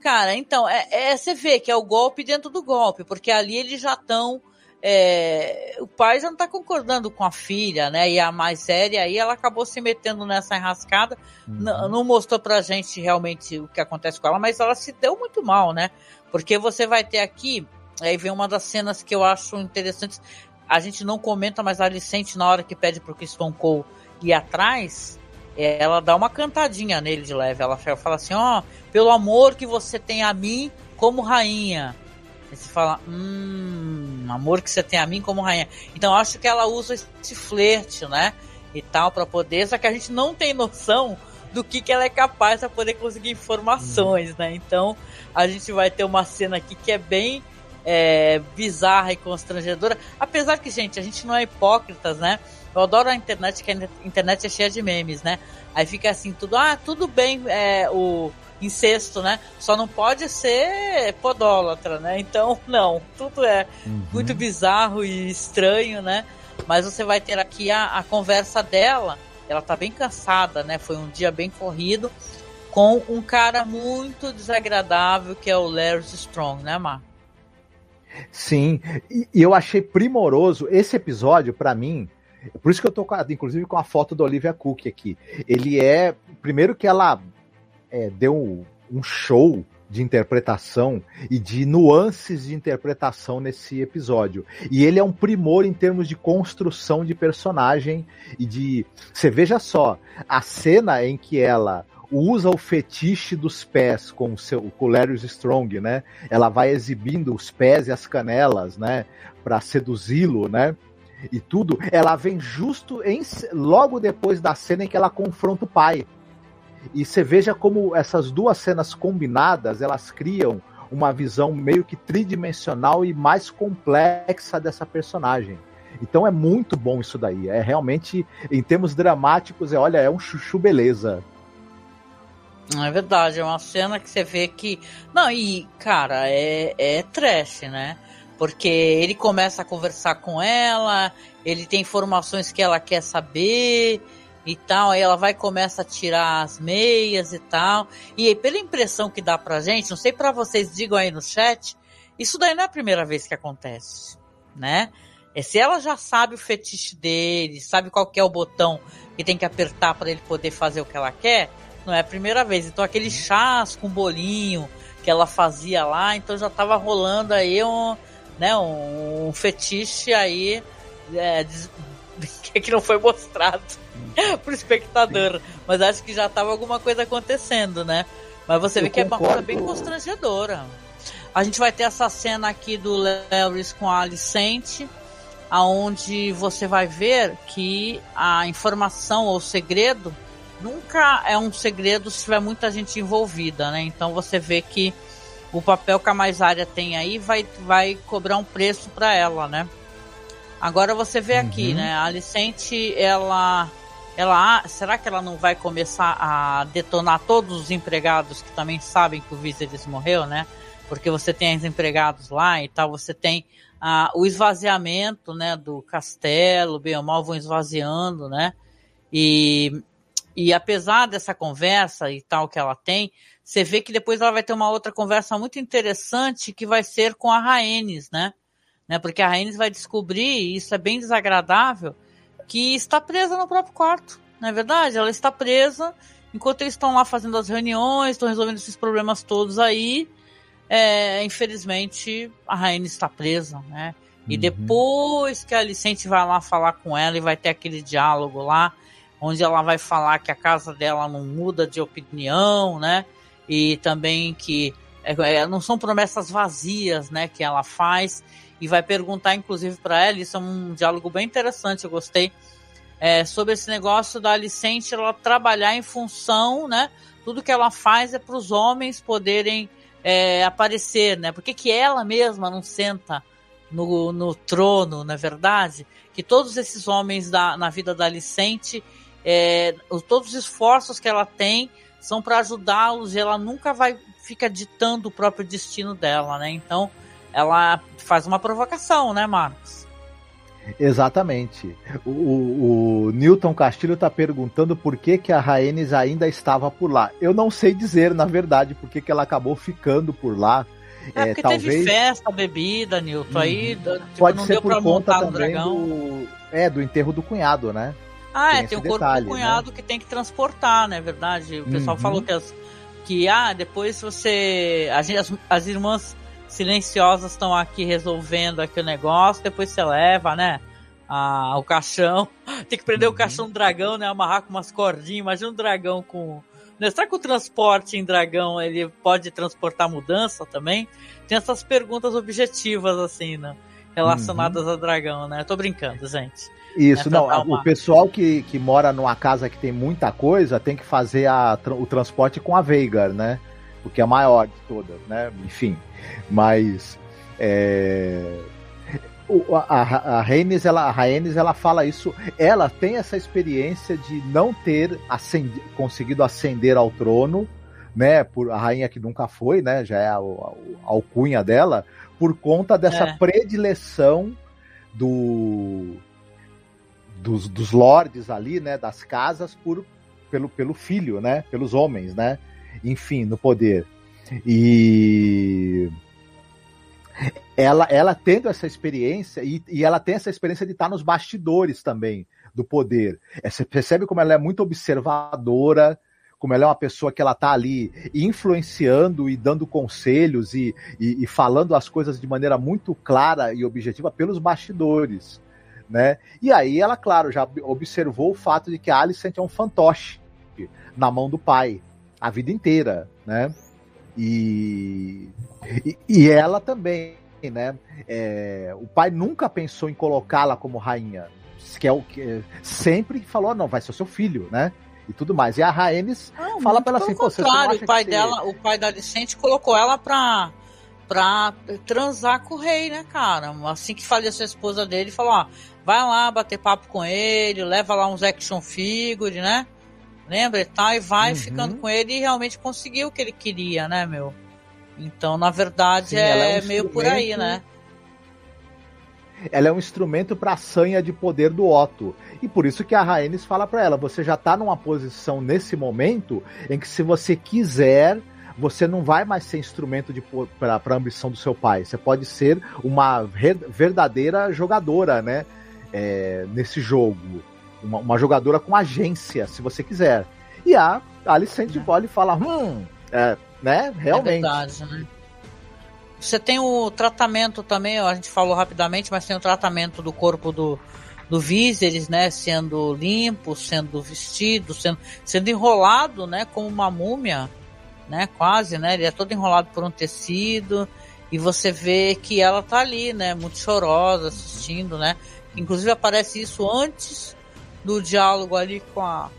Cara, então, é, é, você vê que é o golpe dentro do golpe, porque ali eles já estão é, o pai já não está concordando com a filha, né? E a mais séria aí, ela acabou se metendo nessa enrascada. Uhum. Não mostrou pra gente realmente o que acontece com ela, mas ela se deu muito mal, né? Porque você vai ter aqui, aí vem uma das cenas que eu acho interessantes. A gente não comenta, mas a Alicente, na hora que pede pro Kristen Cole ir atrás, ela dá uma cantadinha nele de leve. Ela fala assim: Ó, oh, pelo amor que você tem a mim como rainha Aí você fala, hum, amor que você tem a mim como rainha. Então acho que ela usa esse flerte, né? E tal, para poder, só que a gente não tem noção do que, que ela é capaz para poder conseguir informações, hum. né? Então a gente vai ter uma cena aqui que é bem é, bizarra e constrangedora. Apesar que, gente, a gente não é hipócritas, né? Eu adoro a internet, que a internet é cheia de memes, né? Aí fica assim, tudo, ah, tudo bem, é, o, incesto, né? Só não pode ser podólatra, né? Então, não, tudo é uhum. muito bizarro e estranho, né? Mas você vai ter aqui a, a conversa dela, ela tá bem cansada, né? Foi um dia bem corrido, com um cara muito desagradável que é o Larry Strong, né, Mar? Sim, e, eu achei primoroso esse episódio para mim. Por isso que eu tô, inclusive, com a foto da Olivia Cook aqui. Ele é. Primeiro que ela é, deu um show de interpretação e de nuances de interpretação nesse episódio. E ele é um primor em termos de construção de personagem e de. Você veja só, a cena em que ela usa o fetiche dos pés com o seu com Larry Strong, né? Ela vai exibindo os pés e as canelas, né, para seduzi-lo, né? E tudo, ela vem justo em, logo depois da cena em que ela confronta o pai. E você veja como essas duas cenas combinadas, elas criam uma visão meio que tridimensional e mais complexa dessa personagem. Então é muito bom isso daí. É realmente, em termos dramáticos, é, olha, é um chuchu beleza. É verdade, é uma cena que você vê que. Não, e, cara, é, é trash, né? Porque ele começa a conversar com ela, ele tem informações que ela quer saber, e tal, aí ela vai e começa a tirar as meias e tal. E aí, pela impressão que dá pra gente, não sei para vocês, digam aí no chat, isso daí não é a primeira vez que acontece, né? É se ela já sabe o fetiche dele, sabe qual é o botão que tem que apertar para ele poder fazer o que ela quer, não é a primeira vez. Então aquele chás com bolinho que ela fazia lá, então já tava rolando aí um, né, um, um fetiche aí é, que não foi mostrado. pro espectador. Mas acho que já tava alguma coisa acontecendo, né? Mas você Eu vê que concordo. é uma coisa bem constrangedora. A gente vai ter essa cena aqui do Lewis com a Alicente, aonde você vai ver que a informação ou segredo nunca é um segredo se tiver muita gente envolvida, né? Então você vê que o papel que a mais área tem aí vai, vai cobrar um preço para ela, né? Agora você vê uhum. aqui, né? A Alicente, ela ela será que ela não vai começar a detonar todos os empregados que também sabem que o Viserys morreu, né? Porque você tem os empregados lá e tal, você tem ah, o esvaziamento, né, do castelo, bem ou mal vão esvaziando, né? E, e apesar dessa conversa e tal que ela tem, você vê que depois ela vai ter uma outra conversa muito interessante que vai ser com a Rhaenys, né? Né? Porque a Rhaenys vai descobrir, e isso é bem desagradável, que está presa no próprio quarto, não é verdade? Ela está presa enquanto eles estão lá fazendo as reuniões, estão resolvendo esses problemas todos aí. É, infelizmente, a Rhaenys está presa, né? E uhum. depois que a Alicente vai lá falar com ela e vai ter aquele diálogo lá, onde ela vai falar que a casa dela não muda de opinião, né? e também que é, é, não são promessas vazias, né, que ela faz e vai perguntar inclusive para ela, isso é um diálogo bem interessante, eu gostei, é, sobre esse negócio da Alicente ela trabalhar em função, né, tudo que ela faz é para os homens poderem é, aparecer, né, porque que ela mesma não senta no, no trono, na é verdade, que todos esses homens da, na vida da Alicente, é, todos os esforços que ela tem são para ajudá-los e ela nunca vai ficar ditando o próprio destino dela, né? Então, ela faz uma provocação, né, Marcos? Exatamente. O, o, o Newton Castilho está perguntando por que, que a Rhaenys ainda estava por lá. Eu não sei dizer, na verdade, por que, que ela acabou ficando por lá. É, é porque talvez... teve festa, bebida, Newton. Uhum. Aí tipo, pode ser por conta também do, é, do enterro do cunhado, né? Ah, tem é, tem o corpo detalhe, do né? cunhado né? que tem que transportar, né? Verdade. O pessoal uhum. falou que, as, que, ah, depois você. As, as irmãs silenciosas estão aqui resolvendo aqui o negócio, depois você leva, né? Ah, o caixão. Tem que prender uhum. o caixão do dragão, né? Amarrar com umas cordinhas. Imagina um dragão com. Né? Será que o transporte em dragão ele pode transportar mudança também? Tem essas perguntas objetivas, assim, né? Relacionadas uhum. a dragão, né? Eu tô brincando, gente. Isso, não. Uma... O pessoal que, que mora numa casa que tem muita coisa tem que fazer a, o transporte com a Veigar, né? Porque é a maior de todas, né? Enfim. Mas. É... O, a, a Rhaenys, ela, a Rhaenys, ela fala isso. Ela tem essa experiência de não ter ascendi, conseguido ascender ao trono, né? Por a rainha que nunca foi, né? Já é a, a, a alcunha dela, por conta dessa é. predileção do dos, dos lords ali, né, das casas por pelo, pelo filho, né, pelos homens, né, enfim, no poder. E ela, ela tendo essa experiência e, e ela tem essa experiência de estar nos bastidores também do poder. É, você percebe como ela é muito observadora, como ela é uma pessoa que ela tá ali influenciando e dando conselhos e, e, e, falando as coisas de maneira muito clara e objetiva pelos bastidores né? E aí ela, claro, já observou o fato de que a Alicent é um fantoche na mão do pai a vida inteira, né? E, e, e ela também, né? É, o pai nunca pensou em colocá-la como rainha, que é o que sempre falou, não, vai ser seu filho, né? E tudo mais. E a Rhaenys fala para ela assim, pô, você o pai dela, o pai da Alicente colocou ela pra pra transar com o rei, né, cara? Assim que faleceu a esposa dele, falou, ó, vai lá bater papo com ele, leva lá uns action figure, né? Lembra e tal, e vai uhum. ficando com ele e realmente conseguiu o que ele queria, né, meu? Então, na verdade, Sim, é, é um meio por aí, né? Ela é um instrumento para a sanha de poder do Otto. E por isso que a Rhaenys fala para ela: você já tá numa posição nesse momento em que, se você quiser, você não vai mais ser instrumento para a ambição do seu pai. Você pode ser uma verdadeira jogadora, né? é, nesse jogo. Uma, uma, jogadora com agência, se você quiser. E a Alicente é. e fala, hum, é, né, realmente. É verdade, né? Você tem o tratamento também, a gente falou rapidamente, mas tem o tratamento do corpo do, do Viserys, né, sendo limpo, sendo vestido, sendo, sendo enrolado, né, como uma múmia, né, quase, né, ele é todo enrolado por um tecido, e você vê que ela tá ali, né, muito chorosa, assistindo, né, Inclusive aparece isso antes do diálogo ali com a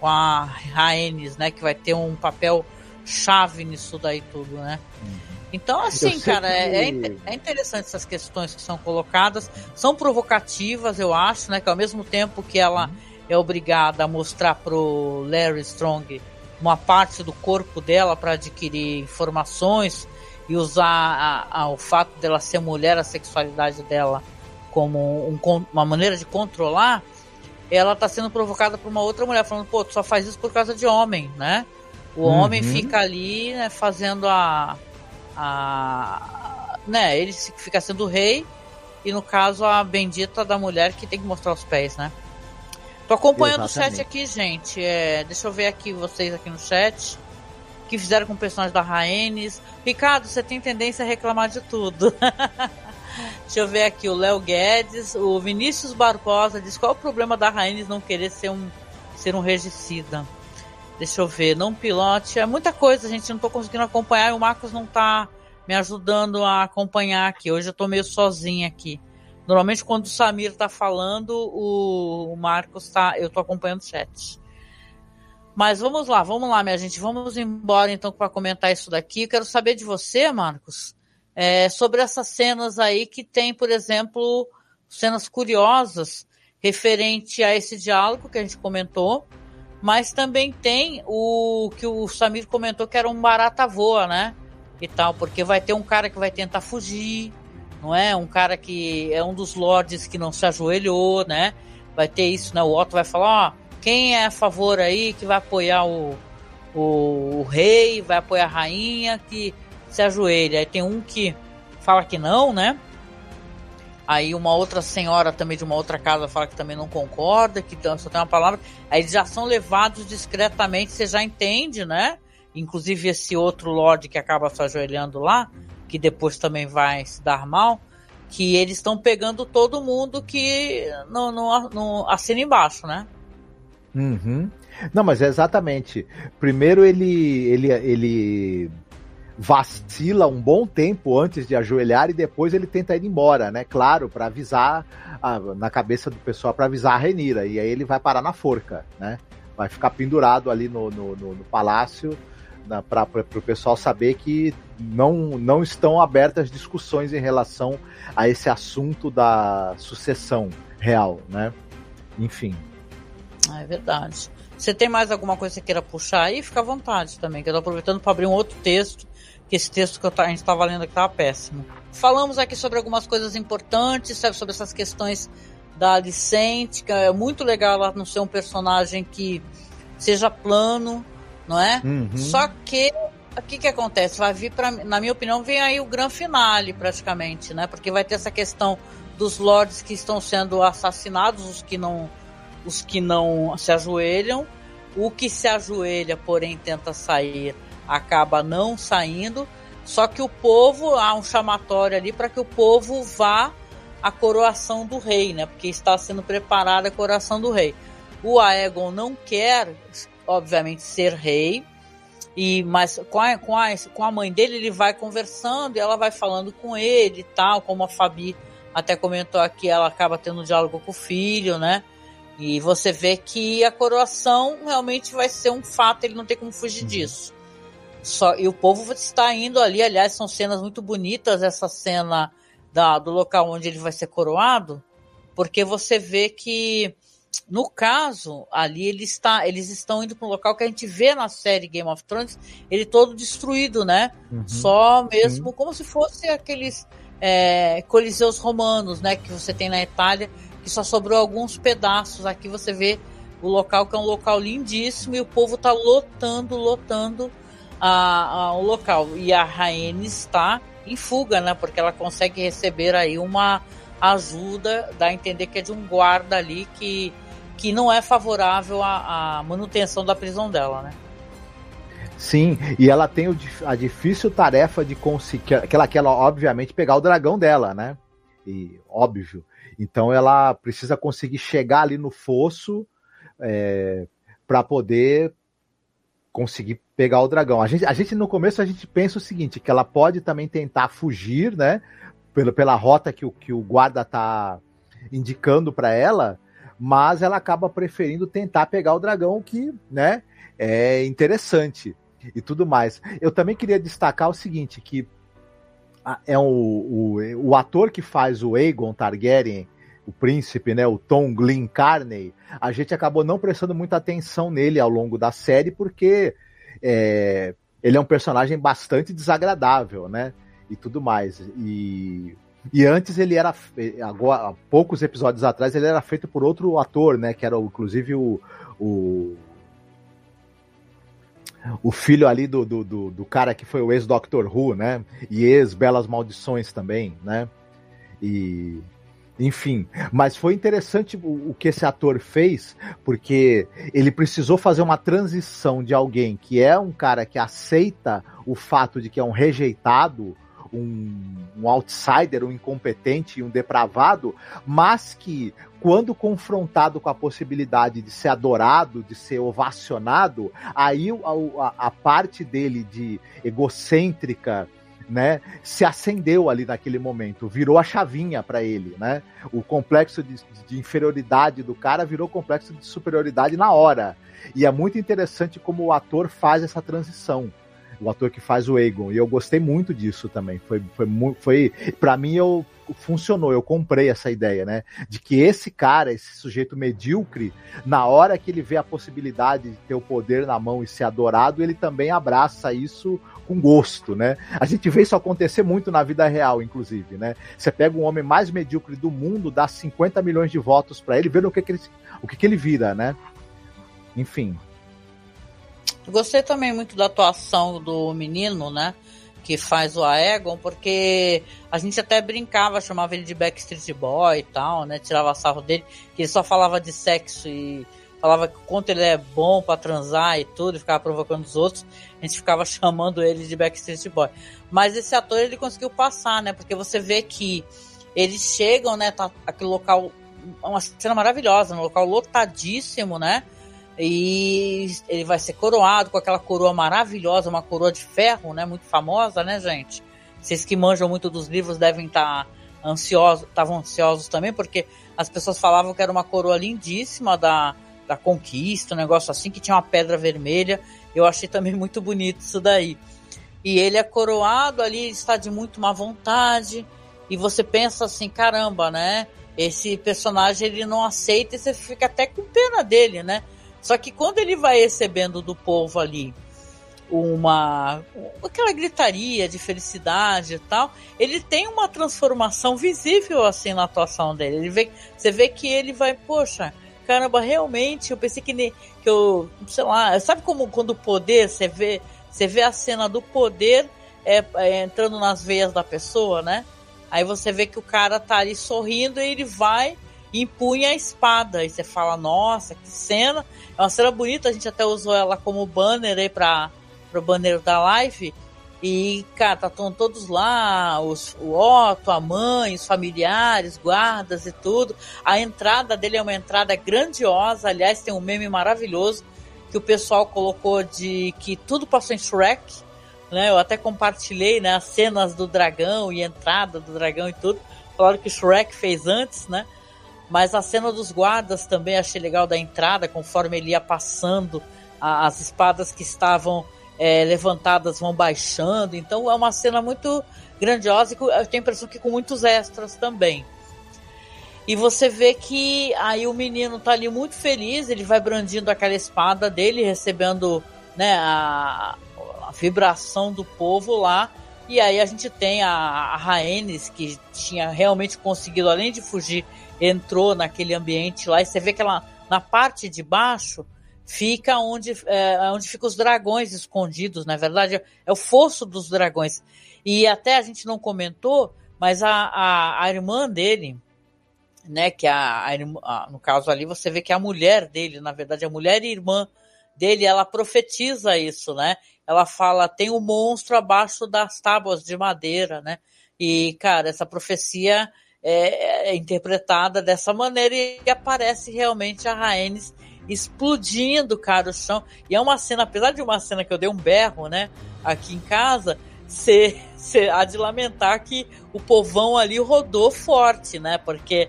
com a Rhaenys, né? Que vai ter um papel chave nisso daí tudo, né? Uhum. Então, assim, cara, é, que... é, é, interessante essas questões que são colocadas. São provocativas, eu acho, né? Que ao mesmo tempo que ela uhum. é obrigada a mostrar pro Larry Strong uma parte do corpo dela para adquirir informações e usar a, a, o fato dela ser mulher, a sexualidade dela como um, uma maneira de controlar, ela tá sendo provocada por uma outra mulher, falando, pô, tu só faz isso por causa de homem, né? O Uhum. homem fica ali, né, fazendo a. a. né, ele fica sendo o rei, e no caso a bendita da mulher que tem que mostrar os pés, né? Tô acompanhando Exatamente. o chat aqui, gente. É, deixa eu ver aqui vocês aqui no chat. O que fizeram com o personagem da Rhaenys. Ricardo, você tem tendência a reclamar de tudo. Deixa eu ver aqui o Léo Guedes, o Vinícius Barbosa diz qual o problema da Rhaenys não querer ser um ser um regicida. Deixa eu ver, não pilote, é muita coisa, gente, não tô conseguindo acompanhar e o Marcos não tá me ajudando a acompanhar aqui. Hoje eu tô meio sozinha aqui. Normalmente quando o Samir tá falando, o, o Marcos tá, eu tô acompanhando o chat. Mas vamos lá, vamos lá, minha gente, vamos embora então para comentar isso daqui. Eu quero saber de você, Marcos, é, sobre essas cenas aí que tem, por exemplo, cenas curiosas referente a esse diálogo que a gente comentou, mas também tem o que o Samir comentou que era um barata voa, né? E tal, porque vai ter um cara que vai tentar fugir, não é? Um cara que é um dos lords que não se ajoelhou, né? Vai ter isso, né? O Otto vai falar, ó, quem é a favor aí que vai apoiar o, o, o rei, vai apoiar a rainha, que se ajoelha. Aí tem um que fala que não, né? Aí uma outra senhora também de uma outra casa fala que também não concorda, que só tem uma palavra. Aí eles já são levados discretamente, você já entende, né? Inclusive esse outro Lorde que acaba se ajoelhando lá, que depois também vai se dar mal, que eles estão pegando todo mundo que não, não, não assina embaixo, né? Uhum. Não, mas é exatamente. Primeiro ele, ele, ele vacila um bom tempo antes de ajoelhar e depois ele tenta ir embora, né? Claro, para avisar a- na cabeça do pessoal para avisar a Renira e aí ele vai parar na forca, né? Vai ficar pendurado ali no, no, no- no palácio para o pessoal saber que não, não estão abertas discussões em relação a esse assunto da sucessão real, né? Enfim. Ah, É verdade. Você tem mais alguma coisa que queira puxar aí? Fica à vontade também, que eu tô aproveitando para abrir um outro texto, que esse texto que a gente estava lendo aqui estava péssimo. Falamos aqui sobre algumas coisas importantes, sobre essas questões da Alicente, que é muito legal ela não ser um personagem que seja plano, não é? Uhum. Só que o que que acontece? Vai vir para, na minha opinião, vem aí o grande finale praticamente, né? Porque vai ter essa questão dos lords que estão sendo assassinados, os que não os que não se ajoelham, o que se ajoelha, porém tenta sair, acaba não saindo. Só que o povo há um chamatório ali para que o povo vá à coroação do rei, né? Porque está sendo preparada a coroação do rei. O Aegon não quer, obviamente, ser rei, e mas com a, com, a, com a mãe dele ele vai conversando e ela vai falando com ele e tal, como a Fabi até comentou aqui, ela acaba tendo um diálogo com o filho, né? E você vê que a coroação realmente vai ser um fato, ele não tem como fugir disso. Só, e o povo está indo ali, aliás, são cenas muito bonitas, essa cena da, do local onde ele vai ser coroado, porque você vê que, no caso, ali ele está, eles estão indo para um local que a gente vê na série Game of Thrones, ele todo destruído, né? Uhum. Só mesmo como se fosse aqueles é, coliseus romanos, né? Que você tem na Itália, que só sobrou alguns pedaços. Aqui você vê o local que é um local lindíssimo e o povo tá lotando, lotando a, local. E a Raine está em fuga, né? Porque ela consegue receber aí uma ajuda, dá a entender que é de um guarda ali que, que não é favorável à, à manutenção da prisão dela, né? Sim, e ela tem o a difícil tarefa de conseguir. Que ela quer, obviamente, pegar o dragão dela, né? E óbvio. Então ela precisa conseguir chegar ali no fosso é, para poder conseguir pegar o dragão. A gente, a gente, no começo, a gente pensa o seguinte: que ela pode também tentar fugir, né? Pela, pela rota que o, que o guarda tá indicando para ela, mas ela acaba preferindo tentar pegar o dragão, que, né? É interessante e tudo mais. Eu também queria destacar o seguinte, que é o, o, o ator que faz o Aegon Targaryen, o príncipe, né, o Tom Glyn Carney, a gente acabou não prestando muita atenção nele ao longo da série, porque é, ele é um personagem bastante desagradável, né, e tudo mais. E, E antes ele era, agora, há poucos episódios atrás, ele era feito por outro ator, né? Que era inclusive o, o o filho ali do, do, do, do cara que foi o ex-Doctor Who, né? E ex-Belas Maldições também, né? E. Enfim, mas foi interessante o, o que esse ator fez, porque ele precisou fazer uma transição de alguém que é um cara que aceita o fato de que é um rejeitado, um, um outsider, um incompetente e um depravado, mas que quando confrontado com a possibilidade de ser adorado, de ser ovacionado, aí a, a, parte dele de egocêntrica, né, se acendeu ali naquele momento, virou a chavinha para ele, né? O complexo de, de, inferioridade do cara virou complexo de superioridade na hora. E é muito interessante como o ator faz essa transição o ator que faz o Aegon. E eu gostei muito disso também. Foi, foi, foi para mim eu funcionou, eu comprei essa ideia, né? De que esse cara, esse sujeito medíocre, na hora que ele vê a possibilidade de ter o poder na mão e ser adorado, ele também abraça isso com gosto, né? A gente vê isso acontecer muito na vida real, inclusive, né? Você pega um homem mais medíocre do mundo, dá 50 milhões de votos para ele, vê o que, que ele, o que, que ele vira, né? Enfim, Gostei também muito da atuação do menino, né? Que faz o Aegon, porque a gente até brincava, chamava ele de Backstreet Boy e tal, né? Tirava sarro dele, que ele só falava de sexo e falava que quanto ele é bom para transar e tudo, e ficava provocando os outros, a gente ficava chamando ele de Backstreet Boy. Mas esse ator ele conseguiu passar, né? Porque você vê que eles chegam, né? Tá aquele local, uma cena maravilhosa, um local lotadíssimo, né? E ele vai ser coroado com aquela coroa maravilhosa, uma coroa de ferro, né? Muito famosa, né, gente? Vocês que manjam muito dos livros devem estar tá ansiosos, estavam ansiosos também, porque as pessoas falavam que era uma coroa lindíssima da, da conquista, um negócio assim, que tinha uma pedra vermelha. Eu achei também muito bonito isso daí. E ele é coroado ali, está de muito má vontade. E você pensa assim, caramba, né? Esse personagem ele não aceita e você fica até com pena dele, né? Só que quando ele vai recebendo do povo ali uma aquela gritaria de felicidade e tal, ele tem uma transformação visível assim na atuação dele. Ele vê, você vê que ele vai, poxa, caramba, realmente eu pensei que, ne, que eu, sei lá, sabe como quando o poder, você vê, você vê a cena do poder é, é, entrando nas veias da pessoa, né? Aí você vê que o cara tá ali sorrindo e ele vai e empunha a espada. E você fala, nossa, que cena. É uma cena bonita, a gente até usou ela como banner aí para o banner da live. E, cara, tá todos lá, os, o Otto, a mãe, os familiares, guardas e tudo. A entrada dele é uma entrada grandiosa. Aliás, tem um meme maravilhoso que o pessoal colocou de que tudo passou em Shrek. Né? Eu até compartilhei né, as cenas do dragão e entrada do dragão e tudo. Falaram que Shrek fez antes, né? Mas a cena dos guardas também achei legal da entrada, conforme ele ia passando, a, as espadas que estavam é, levantadas vão baixando. Então é uma cena muito grandiosa e eu tenho a impressão que com muitos extras também. E você vê que aí o menino tá ali muito feliz, ele vai brandindo aquela espada dele, recebendo né, a, a vibração do povo lá. E aí a gente tem a, a que tinha realmente conseguido, além de fugir entrou naquele ambiente lá e você vê que ela, na parte de baixo fica onde, é, onde ficam os dragões escondidos, na verdade é o fosso dos dragões. E até a gente não comentou, mas a, a, a irmã dele, né, que a, a, no caso ali você vê que a mulher dele, na verdade a mulher e irmã dele, ela profetiza isso, né? Ela fala, tem um monstro abaixo das tábuas de madeira, né? E, cara, essa profecia é, é interpretada dessa maneira e aparece realmente a Rhaenys explodindo, cara, o chão. E é uma cena, apesar de uma cena que eu dei um berro, né, aqui em casa, você há de lamentar que o povão ali rodou forte, né, porque,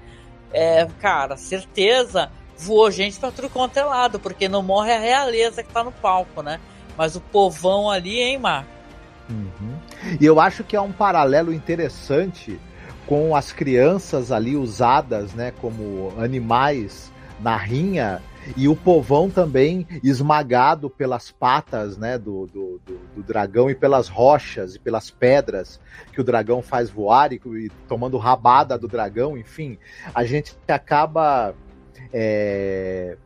é, cara, certeza voou gente pra tudo quanto é lado, porque não morre a realeza que tá no palco, né, mas o povão ali, hein, Marco? Uhum. E eu acho que é um paralelo interessante com as crianças ali usadas, né, como animais na rinha e o povão também esmagado pelas patas né, do, do, do, do, dragão e pelas rochas e pelas pedras que o dragão faz voar e, e tomando rabada do dragão, enfim, a gente acaba é,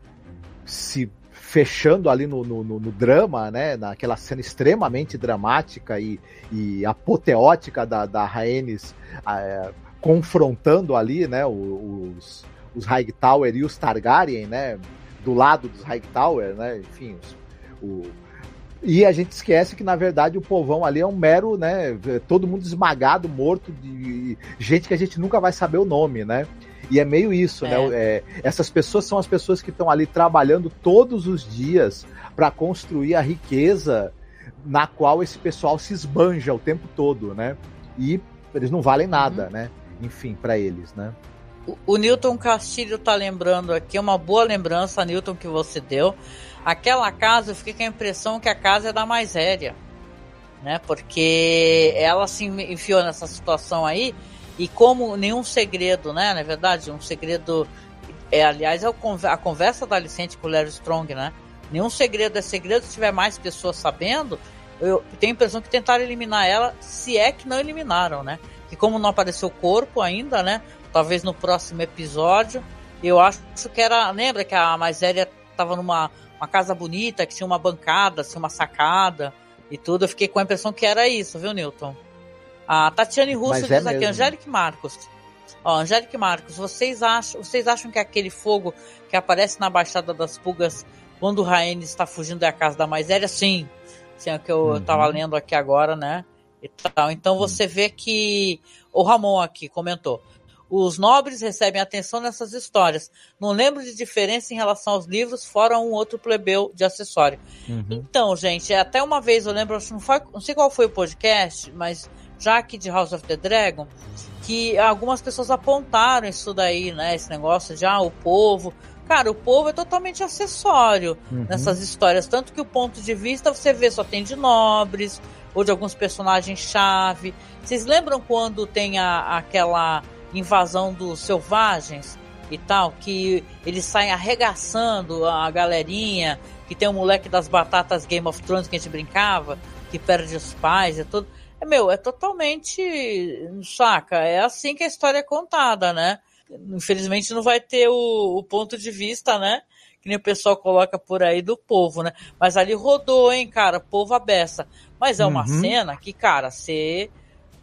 se fechando ali no, no, no, drama, né, naquela cena extremamente dramática e, e apoteótica da, da Rhaenys é, confrontando ali, né, os, os Hightower e os Targaryen, né, do lado dos Hightower, né? Enfim, os, o, e a gente esquece que, na verdade, o povão ali é um mero, né? Todo mundo esmagado, morto, de gente que a gente nunca vai saber o nome, né? E é meio isso, né? é. né? É, essas pessoas são as pessoas que estão ali trabalhando todos os dias para construir a riqueza na qual esse pessoal se esbanja o tempo todo, né? E eles não valem nada, uhum. né? Enfim, para eles, né? O, Newton Castilho tá lembrando aqui, uma boa lembrança, Newton, que você deu. Aquela casa, eu fiquei com a impressão que a casa é da mais né? Porque ela se enfiou nessa situação aí e como nenhum segredo, né? Na verdade, um segredo. É, aliás, é a conversa da Alicente com o Larry Strong, né? Nenhum segredo é segredo se tiver mais pessoas sabendo. Eu tenho a impressão que tentaram eliminar ela, se é que não eliminaram, né? Que como não apareceu o corpo ainda, né? Talvez no próximo episódio. Eu acho que era. Lembra que a Maiséria estava numa uma casa bonita, que tinha uma bancada, assim, uma sacada e tudo. Eu fiquei com a impressão que era isso, viu, Newton? A Tatiane Russo Mas é diz é aqui, Angélica Marcos. Ó, Angélica Marcos, vocês acham, vocês acham que aquele fogo que aparece na Baixada das Pulgas quando o Raine está fugindo da casa da Maiséria? Sim. Sim, é o que eu uhum. tava lendo aqui agora, né? E tal. Então você vê que. O Ramon aqui comentou. Os nobres recebem atenção nessas histórias. Não lembro de diferença em relação aos livros, fora um outro plebeu de acessório. Uhum. Então, gente, até uma vez eu lembro, não, foi, não sei qual foi o podcast, mas já aqui de House of the Dragon, que algumas pessoas apontaram isso daí, né? Esse negócio de ah, o povo. Cara, o povo é totalmente acessório uhum. nessas histórias. Tanto que o ponto de vista você vê só tem de nobres ou de alguns personagens-chave. Vocês lembram quando tem a, aquela invasão dos selvagens e tal, que eles saem arregaçando a galerinha, que tem o um moleque das batatas Game of Thrones que a gente brincava, que perde os pais e tudo. É, meu, é totalmente. Saca? É assim que a história é contada, né? Infelizmente não vai ter o, o ponto de vista, né? Que nem o pessoal coloca por aí do povo, né? Mas ali rodou, hein, cara? Povo abessa. Mas é uma uhum. cena que, cara, você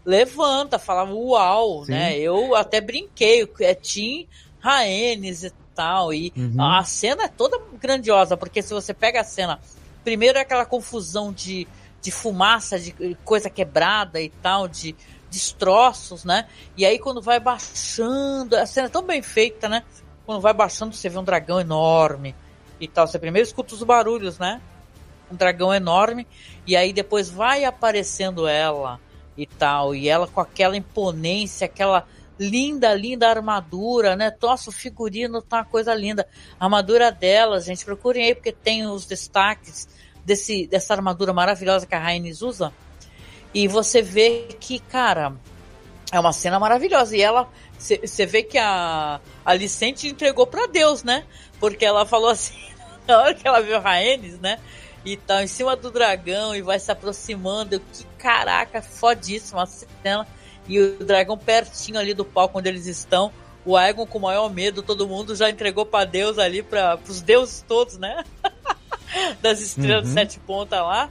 levanta, falava uau, Sim. né? Eu até brinquei, é Tim Raenes e tal. E uhum. a cena é toda grandiosa, porque se você pega a cena, primeiro é aquela confusão de, de fumaça, de coisa quebrada e tal, de destroços, né? E aí quando vai baixando, a cena é tão bem feita, né? Quando vai baixando, você vê um dragão enorme e tal. Você primeiro escuta os barulhos, né? Um dragão enorme, e aí depois vai aparecendo ela e tal. E ela com aquela imponência, aquela linda, linda armadura, né? Nossa, o figurino tá uma coisa linda. A armadura dela, gente, procurem aí porque tem os destaques desse, dessa armadura maravilhosa que a Rhaenys usa. E você vê que, cara, é uma cena maravilhosa. E ela, você vê que a, a Licente entregou para Deus, né? Porque ela falou assim, na hora que ela viu a Rhaenys, né? e tal, em cima do dragão e vai se aproximando. Que caraca, fodíssima a cena. E o dragão pertinho ali do palco onde eles estão. O Aegon com o maior medo, todo mundo já entregou para Deus ali, para os deuses todos, né? das estrelas uhum. de sete pontas lá.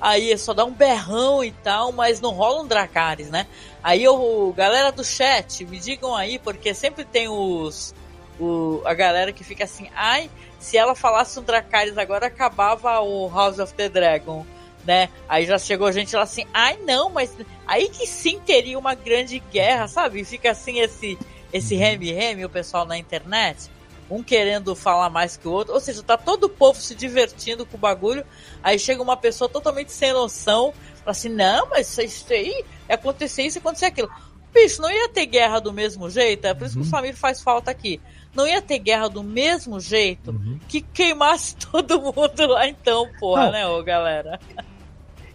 Aí só dá um berrão e tal, mas não rola um Dracarys, né? Aí o galera do chat, me digam aí, porque sempre tem os o, a galera que fica assim, ai, se ela falasse um Dracarys agora, acabava o House of the Dragon, né? Aí já chegou gente lá assim, ai não, mas aí que sim teria uma grande guerra, sabe? Fica assim esse esse uhum. reme-reme, o pessoal na internet, um querendo falar mais que o outro, ou seja, tá todo o povo se divertindo com o bagulho, aí chega uma pessoa totalmente sem noção, fala assim, não, mas isso aí, acontecer isso, acontecer aquilo. Bicho, não ia ter guerra do mesmo jeito, é por isso que o uhum. Samir faz falta aqui não ia ter guerra do mesmo jeito uhum. que queimasse todo mundo lá então, porra, não. né, ô galera?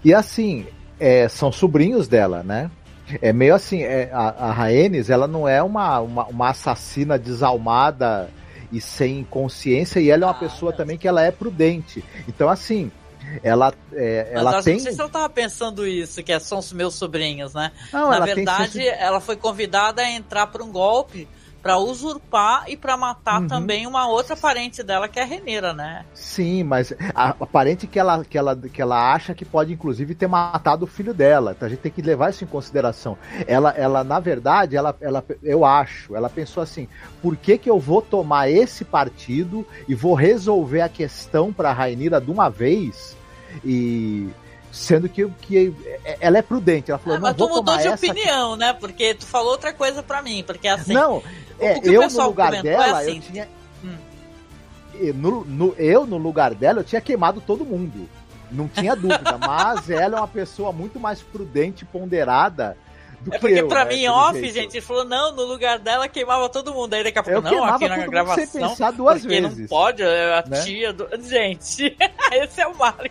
E assim, é, são sobrinhos dela, né? É meio assim, é, a, a Rhaenys, ela não é uma, uma, uma assassina desalmada e sem consciência, e ela é uma ah, pessoa também que ela é prudente. Então, assim, ela, é, ela tem. Não sei se eu tava pensando isso, que são os meus sobrinhos, né? Não, Na verdade, tem... ela foi convidada a entrar para um golpe para usurpar e para matar uhum. também uma outra parente dela que é a Reneira, né? Sim, mas a, a parente que ela, que, ela, que ela acha que pode inclusive ter matado o filho dela. Então a gente tem que levar isso em consideração. Ela, ela na verdade, ela, ela, eu acho, ela pensou assim: por que, que eu vou tomar esse partido e vou resolver a questão para a Rainira de uma vez? E sendo que, que ela é prudente. Ela falou, ah, mas tu mudou de opinião, né? Porque tu falou outra coisa para mim, porque assim. Não, é, eu no lugar é dela, assim, eu tinha. Hum. No, no, eu, no lugar dela, eu tinha queimado todo mundo. Não tinha dúvida. mas ela é uma pessoa muito mais prudente e ponderada do é porque eu, pra né, mim, off, jeito. gente, ele falou, não, no lugar dela queimava todo mundo. Aí daqui a pouco, eu não, aqui na gravação. Sem pensar duas porque vezes. não pode, é a né? tia do. Gente, esse é o Marco.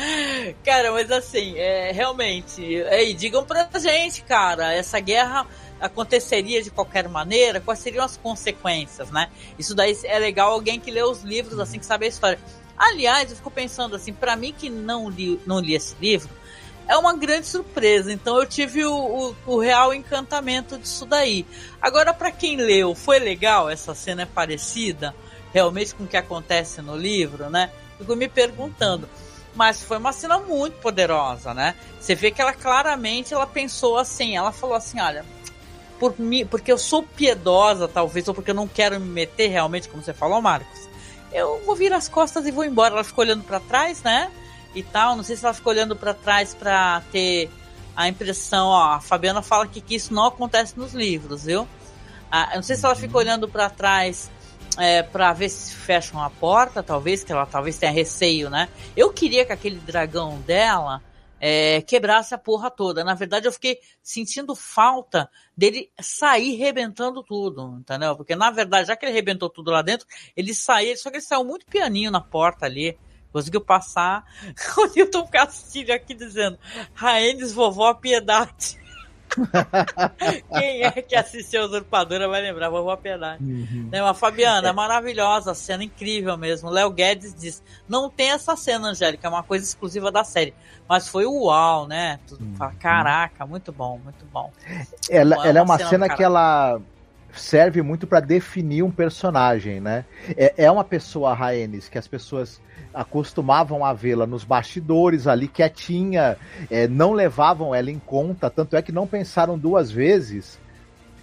cara, mas assim, é, realmente, aí, digam pra gente, cara, essa guerra aconteceria de qualquer maneira, quais seriam as consequências, né? Isso daí é legal alguém que lê os livros, assim, que sabe a história. Aliás, eu fico pensando assim, para mim que não li, não li esse livro, é uma grande surpresa. Então eu tive o, o, o real encantamento disso daí. Agora, para quem leu, foi legal? Essa cena é parecida realmente com o que acontece no livro, né? Fico me perguntando. Mas foi uma cena muito poderosa, né? Você vê que ela claramente ela pensou assim, ela falou assim, olha, por mim, porque eu sou piedosa, talvez, ou porque eu não quero me meter realmente, como você falou, Marcos. Eu vou virar as costas e vou embora. Ela ficou olhando para trás, né? E tal. Não sei se ela ficou olhando para trás para ter a impressão, ó, a Fabiana fala que, que isso não acontece nos livros, viu? Ah, eu não sei se ela ficou olhando para trás é, para ver se fecham a porta, talvez, que ela talvez tenha receio, né? Eu queria que aquele dragão dela é, quebrasse a porra toda. Na verdade, eu fiquei sentindo falta dele sair rebentando tudo, entendeu? Porque, na verdade, já que ele rebentou tudo lá dentro, ele saiu, só que ele saiu muito pianinho na porta ali. Conseguiu passar. O Newton Castilho aqui dizendo: Raenes, vovó, piedade. Quem é que assistiu a Usurpadora vai lembrar, vovó Piedade. Uhum. Né, Fabiana, é. maravilhosa, cena incrível mesmo. Léo Guedes diz: não tem essa cena, Angélica, é uma coisa exclusiva da série. Mas foi uau, né? Uhum. Caraca, muito bom, muito bom. Ela, é, ela é uma cena, cena que ela serve muito para definir um personagem, né? É, é uma pessoa, Raenis, que as pessoas acostumavam a vê-la nos bastidores ali quietinha, é, não levavam ela em conta, tanto é que não pensaram duas vezes.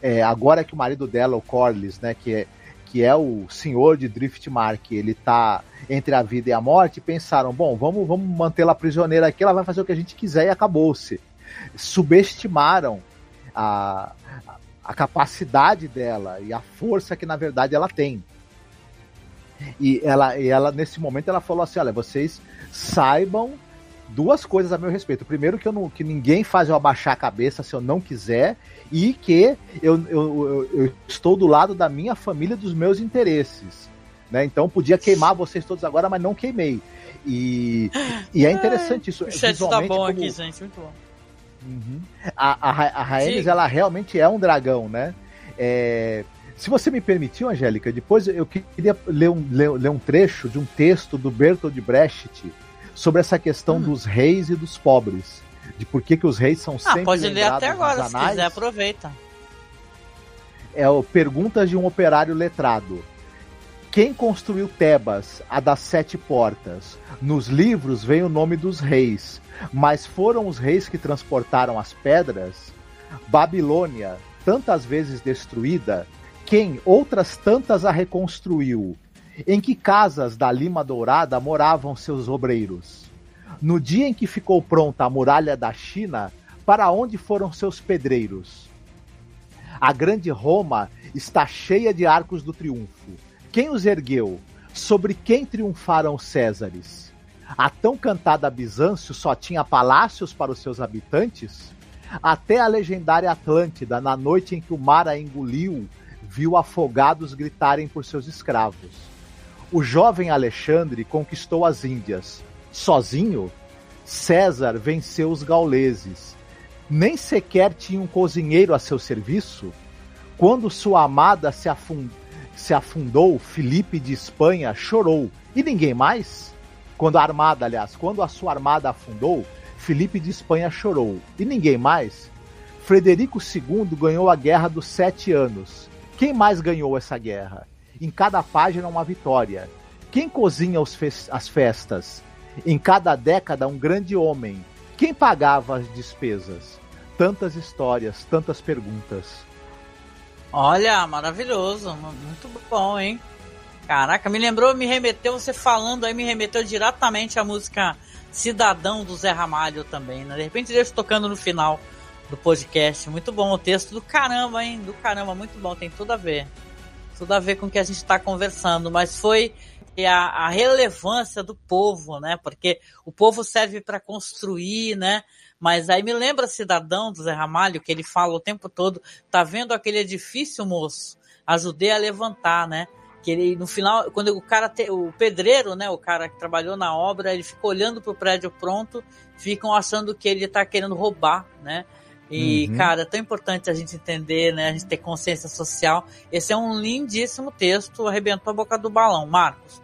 É, agora que o marido dela, o Corlys, né, que é, que é o senhor de Driftmark, ele tá entre a vida e a morte, pensaram, bom, vamos, vamos mantê-la prisioneira aqui, ela vai fazer o que a gente quiser e acabou-se. Subestimaram a, a capacidade dela e a força que na verdade ela tem. E ela, e ela, nesse momento, ela falou assim: olha, vocês saibam duas coisas a meu respeito. Primeiro, que, eu não, que ninguém faz eu abaixar a cabeça se eu não quiser, e que eu, eu, eu, eu estou do lado da minha família dos meus interesses. Né? Então podia queimar vocês todos agora, mas não queimei. E, e é interessante isso. O chat tá bom como... aqui, gente, muito bom. Uhum. A, a, a Rhaenys, ela realmente é um dragão, né? É, se você me permitiu, Angélica, depois eu queria ler um, ler, ler um trecho de um texto do Bertold Brecht sobre essa questão hum. dos reis e dos pobres. De por que, que os reis são ah, sempre. Pode ler até agora, se quiser, aproveita. É o Perguntas de um Operário Letrado. Quem construiu Tebas, a das sete portas? Nos livros vem o nome dos reis, mas foram os reis que transportaram as pedras? Babilônia, tantas vezes destruída, quem outras tantas a reconstruiu? Em que casas da Lima Dourada moravam seus obreiros? No dia em que ficou pronta a muralha da China, para onde foram seus pedreiros? A grande Roma está cheia de arcos do triunfo. Quem os ergueu? Sobre quem triunfaram os Césares? A tão cantada Bizâncio só tinha palácios para os seus habitantes? Até a legendária Atlântida, na noite em que o mar a engoliu, viu afogados gritarem por seus escravos. O jovem Alexandre conquistou as Índias. Sozinho, César venceu os gauleses. Nem sequer tinha um cozinheiro a seu serviço. Quando sua amada se, afund... se afundou, Felipe de Espanha chorou. E ninguém mais? Quando a armada, aliás, quando a sua armada afundou, Felipe de Espanha chorou. E ninguém mais? Frederico II ganhou a Guerra dos Sete Anos. Quem mais ganhou essa guerra? Em cada página, uma vitória. Quem cozinha fe as festas? Em cada década, um grande homem. Quem pagava as despesas? Tantas histórias, tantas perguntas. Olha, maravilhoso, muito bom, hein? Caraca, me lembrou, me remeteu, você falando aí, me remeteu diretamente à música Cidadão do Zé Ramalho também, né? De repente deixa tocando no final do podcast. Muito bom o texto do caramba, hein? Do caramba, muito bom, tem tudo a ver. Tudo a ver com o que a gente está conversando, mas foi a, a relevância do povo, né? Porque o povo serve para construir, né? Mas aí me lembra Cidadão do Zé Ramalho, que ele fala o tempo todo, tá vendo aquele edifício, moço? Ajudei a levantar, né? Que ele, no final, quando o cara, te, o pedreiro, né, o cara que trabalhou na obra, ele fica olhando pro prédio pronto, ficam achando que ele tá querendo roubar, né? E, uhum. cara, é tão importante a gente entender, né? A gente ter consciência social. Esse é um lindíssimo texto, arrebentou a boca do balão. Marcos,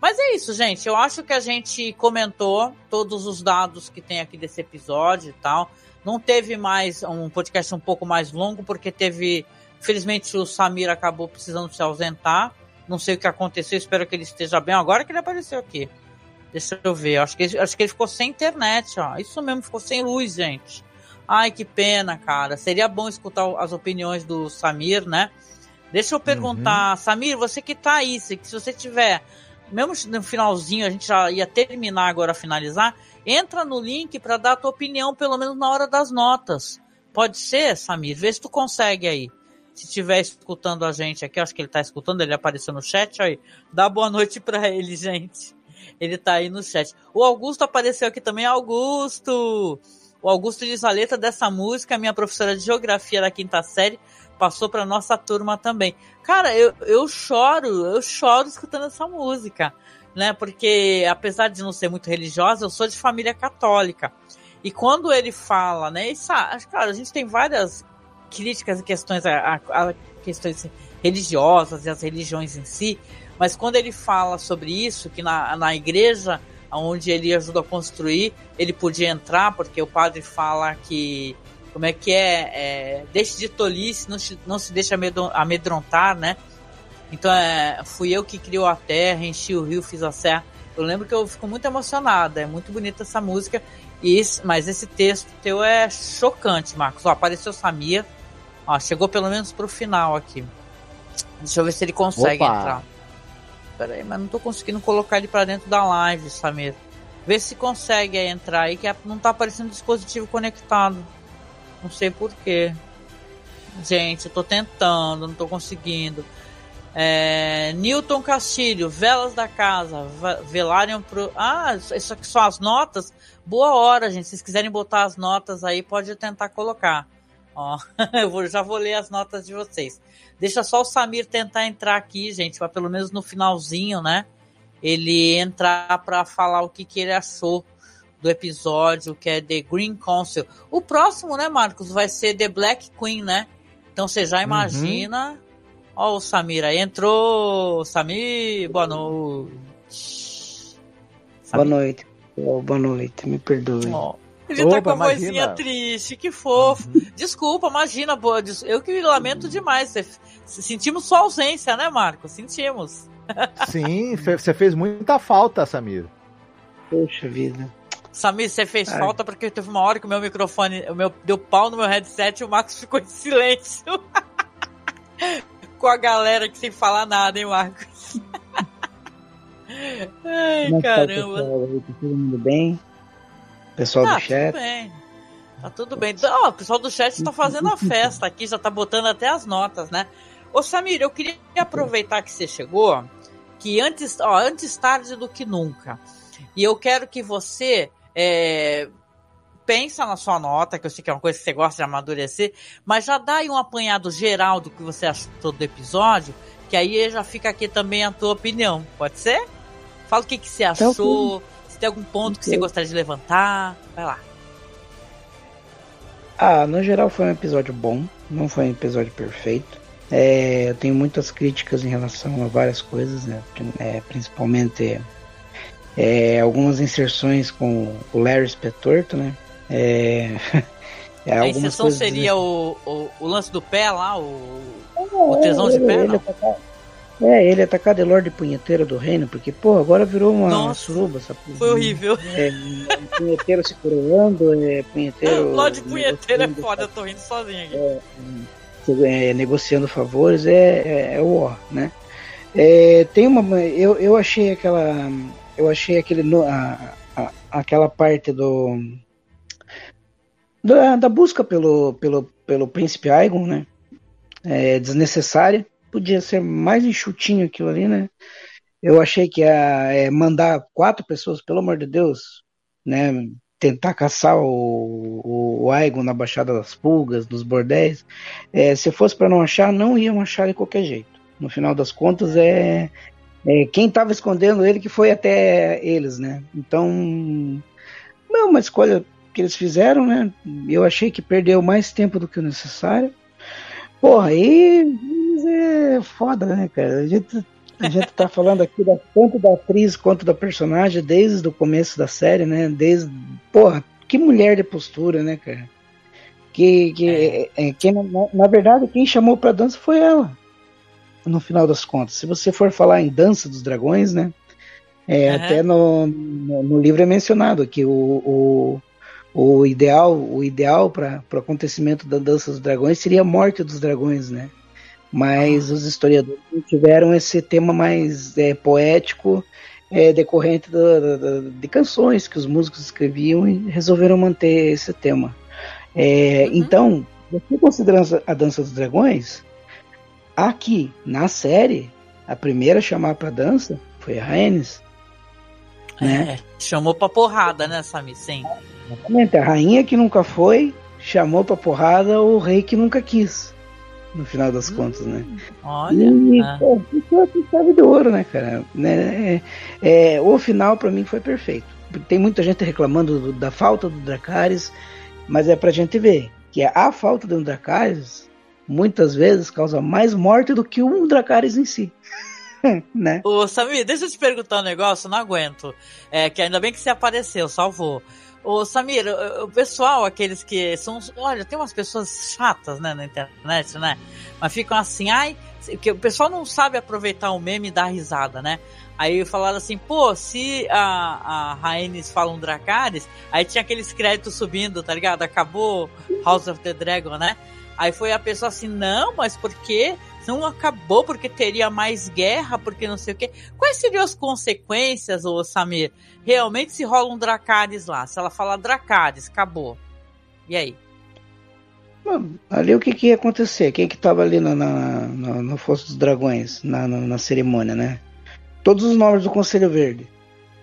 mas é isso, gente. Eu acho que a gente comentou todos os dados que tem aqui desse episódio e tal. Não teve mais um podcast um pouco mais longo, porque teve. Infelizmente o Samir acabou precisando se ausentar. Não sei o que aconteceu, espero que ele esteja bem. Agora que ele apareceu aqui. Deixa eu ver. Acho que, acho que ele ficou sem internet, ó. Isso mesmo, ficou sem luz, gente. Ai, que pena, cara. Seria bom escutar as opiniões do Samir, né? Deixa eu perguntar, uhum. Samir, você que tá aí, se, se você tiver mesmo no finalzinho, a gente já ia terminar agora, finalizar, entra no link para dar a tua opinião, pelo menos na hora das notas. Pode ser, Samir? Vê se tu consegue aí. Se estiver escutando a gente aqui, acho que ele está escutando, ele apareceu no chat aí. Dá boa noite para ele, gente. Ele está aí no chat. O Augusto apareceu aqui também. Augusto! O Augusto diz a letra dessa música, minha professora de geografia da quinta série, passou para nossa turma também. Cara, eu, eu choro, eu choro escutando essa música, né? Porque apesar de não ser muito religiosa, eu sou de família católica. E quando ele fala, né? Isso, cara, a gente tem várias críticas e questões a, a, a questões religiosas e as religiões em si, mas quando ele fala sobre isso, que na, na igreja onde ele ajudou a construir, ele podia entrar, porque o padre fala que como é que é, é deixe de tolice, não se, não se deixe amedrontar, né? Então é, fui eu que criou a terra, enchi o rio, fiz a serra. Eu lembro que eu fico muito emocionada, é muito bonita essa música. E esse, mas esse texto teu é chocante, Marcos. Ó, apareceu Samir, ó, chegou pelo menos pro final aqui. Deixa eu ver se ele consegue Opa. entrar. Pera aí, mas não tô conseguindo colocar ele para dentro da live, Samir. Vê se consegue entrar aí, que não tá aparecendo dispositivo conectado. Não sei porquê. Gente, eu tô tentando, não tô conseguindo. É, Newton Castilho, Velas da Casa, Velário pro. Ah, isso aqui são as notas. Boa hora, gente. Se vocês quiserem botar as notas aí, pode tentar colocar. Ó, eu vou, já vou ler as notas de vocês. Deixa só o Samir tentar entrar aqui, gente, para pelo menos no finalzinho, né? Ele entrar para falar o que, que ele achou do episódio, que é The Green Council. O próximo, né, Marcos, vai ser The Black Queen, né? Então você já imagina. Uhum. Ó, o Samir aí entrou. Samir, boa noite. Samir. Boa noite. Oh, boa noite, me perdoe. Oh. Ele Opa, tá com a imagina. vozinha triste, que fofo. Uhum. Desculpa, imagina, boa. Eu que lamento demais. Sentimos sua ausência, né, Marcos? Sentimos. Sim, você fez muita falta, Samir. Poxa vida. Samir, você fez Ai. falta porque teve uma hora que o meu microfone, o meu deu pau no meu headset e o Marcos ficou em silêncio. Com a galera que sem falar nada, hein, Marcos? Ai, Como tá caramba. Tá todo mundo bem? Pessoal tá, do chat? Tudo bem. Tá tudo bem. Oh, o pessoal do chat está fazendo a festa aqui, já está botando até as notas, né? Ô Samir, eu queria aproveitar que você chegou, que antes, ó, antes tarde do que nunca. E eu quero que você é, pensa na sua nota, que eu sei que é uma coisa que você gosta de amadurecer, mas já dá aí um apanhado geral do que você achou do episódio, que aí já fica aqui também a tua opinião, pode ser? Fala o que, que você então, achou, se tem algum ponto que você gostaria de levantar, vai lá. Ah, no geral foi um episódio bom, não foi um episódio perfeito. É, eu tenho muitas críticas em relação a várias coisas, né? É, principalmente é, algumas inserções com o Larry Spetorto, né? É, é, a inserção seria o, o, o, lance do pé lá, o, o tesão de pé? Ele, atacar, é, ele atacar de Lorde Punheteiro do Reino, porque, pô, agora virou uma Nossa, suruba, essa Foi horrível. É, punheteiro se coroando, é, punheteiro. Lorde Punheteiro é foda, eu tô rindo sozinho aqui. É, é, negociando favores é, é, é o ó, né? É, tem uma. Eu, eu achei aquela. Eu achei aquele. A, a, aquela parte do. Da, da, busca pelo, pelo, pelo príncipe Aigon, né? É, desnecessária. Podia ser mais enxutinho aquilo ali, né? Eu achei que ia é, mandar quatro pessoas, pelo amor de Deus, né? tentar caçar o, o, na Baixada das Pulgas, dos bordéis. É, se fosse para não achar, não iam achar de qualquer jeito. No final das contas, é, é quem estava escondendo ele que foi até eles, né? Então, é uma escolha que eles fizeram, né? Eu achei que perdeu mais tempo do que o necessário. Porra, aí é foda, né, cara? A gente a gente tá falando aqui da, tanto da atriz quanto da personagem desde o começo da série, né? Desde. Porra, que mulher de postura, né, cara? Que, que, é. É, que na, na, verdade, quem chamou pra dança foi ela. No final das contas. Se você for falar em Dança dos Dragões, né? É, uhum. Até no, no, no, livro é mencionado que o, o, o ideal o ideal para o acontecimento da Dança dos Dragões seria a morte dos dragões, né? Mas os historiadores tiveram esse tema mais é, poético é, decorrente da, da, de canções que os músicos escreviam e resolveram manter esse tema. É, uhum. Então, você considerando a Dança dos Dragões, aqui na série, a primeira a chamar para dança foi a Rhaenys. Né? É, chamou para porrada, né, Sami? Sim. Exatamente. A rainha que nunca foi chamou para porrada o rei que nunca quis no final das hum, contas, né? Olha. E, ah. pô, isso é chave de ouro, né, cara? Né? É, é, o final para mim foi perfeito. Tem muita gente reclamando do, da falta do Dracarys, mas é pra gente ver que a falta do Dracarys muitas vezes causa mais morte do que um Dracarys em si. né? Ô, Samir, deixa eu te perguntar um negócio, não aguento. É que ainda bem que você apareceu, salvou. Ô, Samir, o pessoal, aqueles que são. Olha, tem umas pessoas chatas, né, na internet, né? Mas ficam assim, ai. Que o pessoal não sabe aproveitar o meme e dar risada, né? Aí falaram assim, pô, se a, a Rhaenys fala um Dracarys, aí tinha aqueles créditos subindo, tá ligado? Acabou House of the Dragon, né? Aí foi a pessoa assim, não, mas por quê? não acabou porque teria mais guerra, porque não sei o quê. Quais seriam as consequências, ô Samir? Realmente se rola um Dracarys lá, se ela falar Dracarys, acabou. E aí? Ali o que, que ia acontecer? Quem que tava ali na, na, na no Fosso dos Dragões, na, na, na, cerimônia, né? Todos os nomes do Conselho Verde.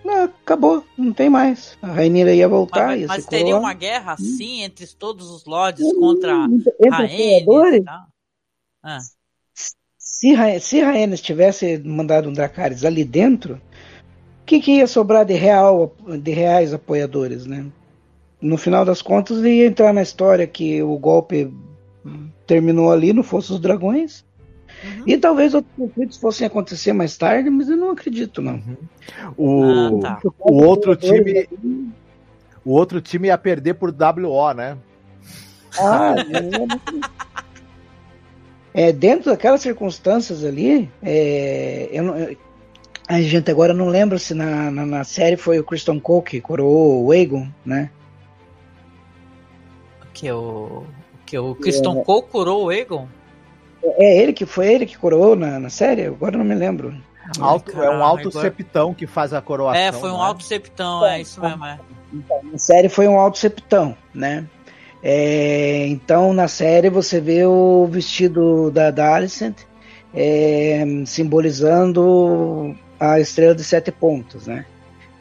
Não, acabou, não tem mais. A Rainira ia voltar, mas, ia mas teria uma guerra assim hum. entre todos os lords contra a Rainha? Ah se, se Rhaenys tivesse mandado um Dracarys ali dentro, o que, que, ia sobrar de real de reais apoiadores, né? No final das contas, ia entrar na história que o golpe terminou ali no Fosso dos Dragões. Uhum. E talvez outros conflitos fossem acontecer mais tarde, mas eu não acredito, não. Uhum. O, ah, tá. o outro time. O outro time ia perder por WO, né? Ah, é é, dentro daquelas circunstâncias ali, é, eu não, a gente agora não lembra se na, na, na, série foi o Christian Cole que coroou o Aegon, né? Que o que o Christian é, Cole coroou o Aegon? É ele que foi ele que coroou na, na série? Agora não me lembro. Alto, é um alto agora... septão que faz a coroação. É, foi um né? alto septão, é isso mesmo. É. Então, na série foi um alto septão, né? É, então, na série, você vê o vestido da, da Alicent é, simbolizando a estrela de sete pontos, né?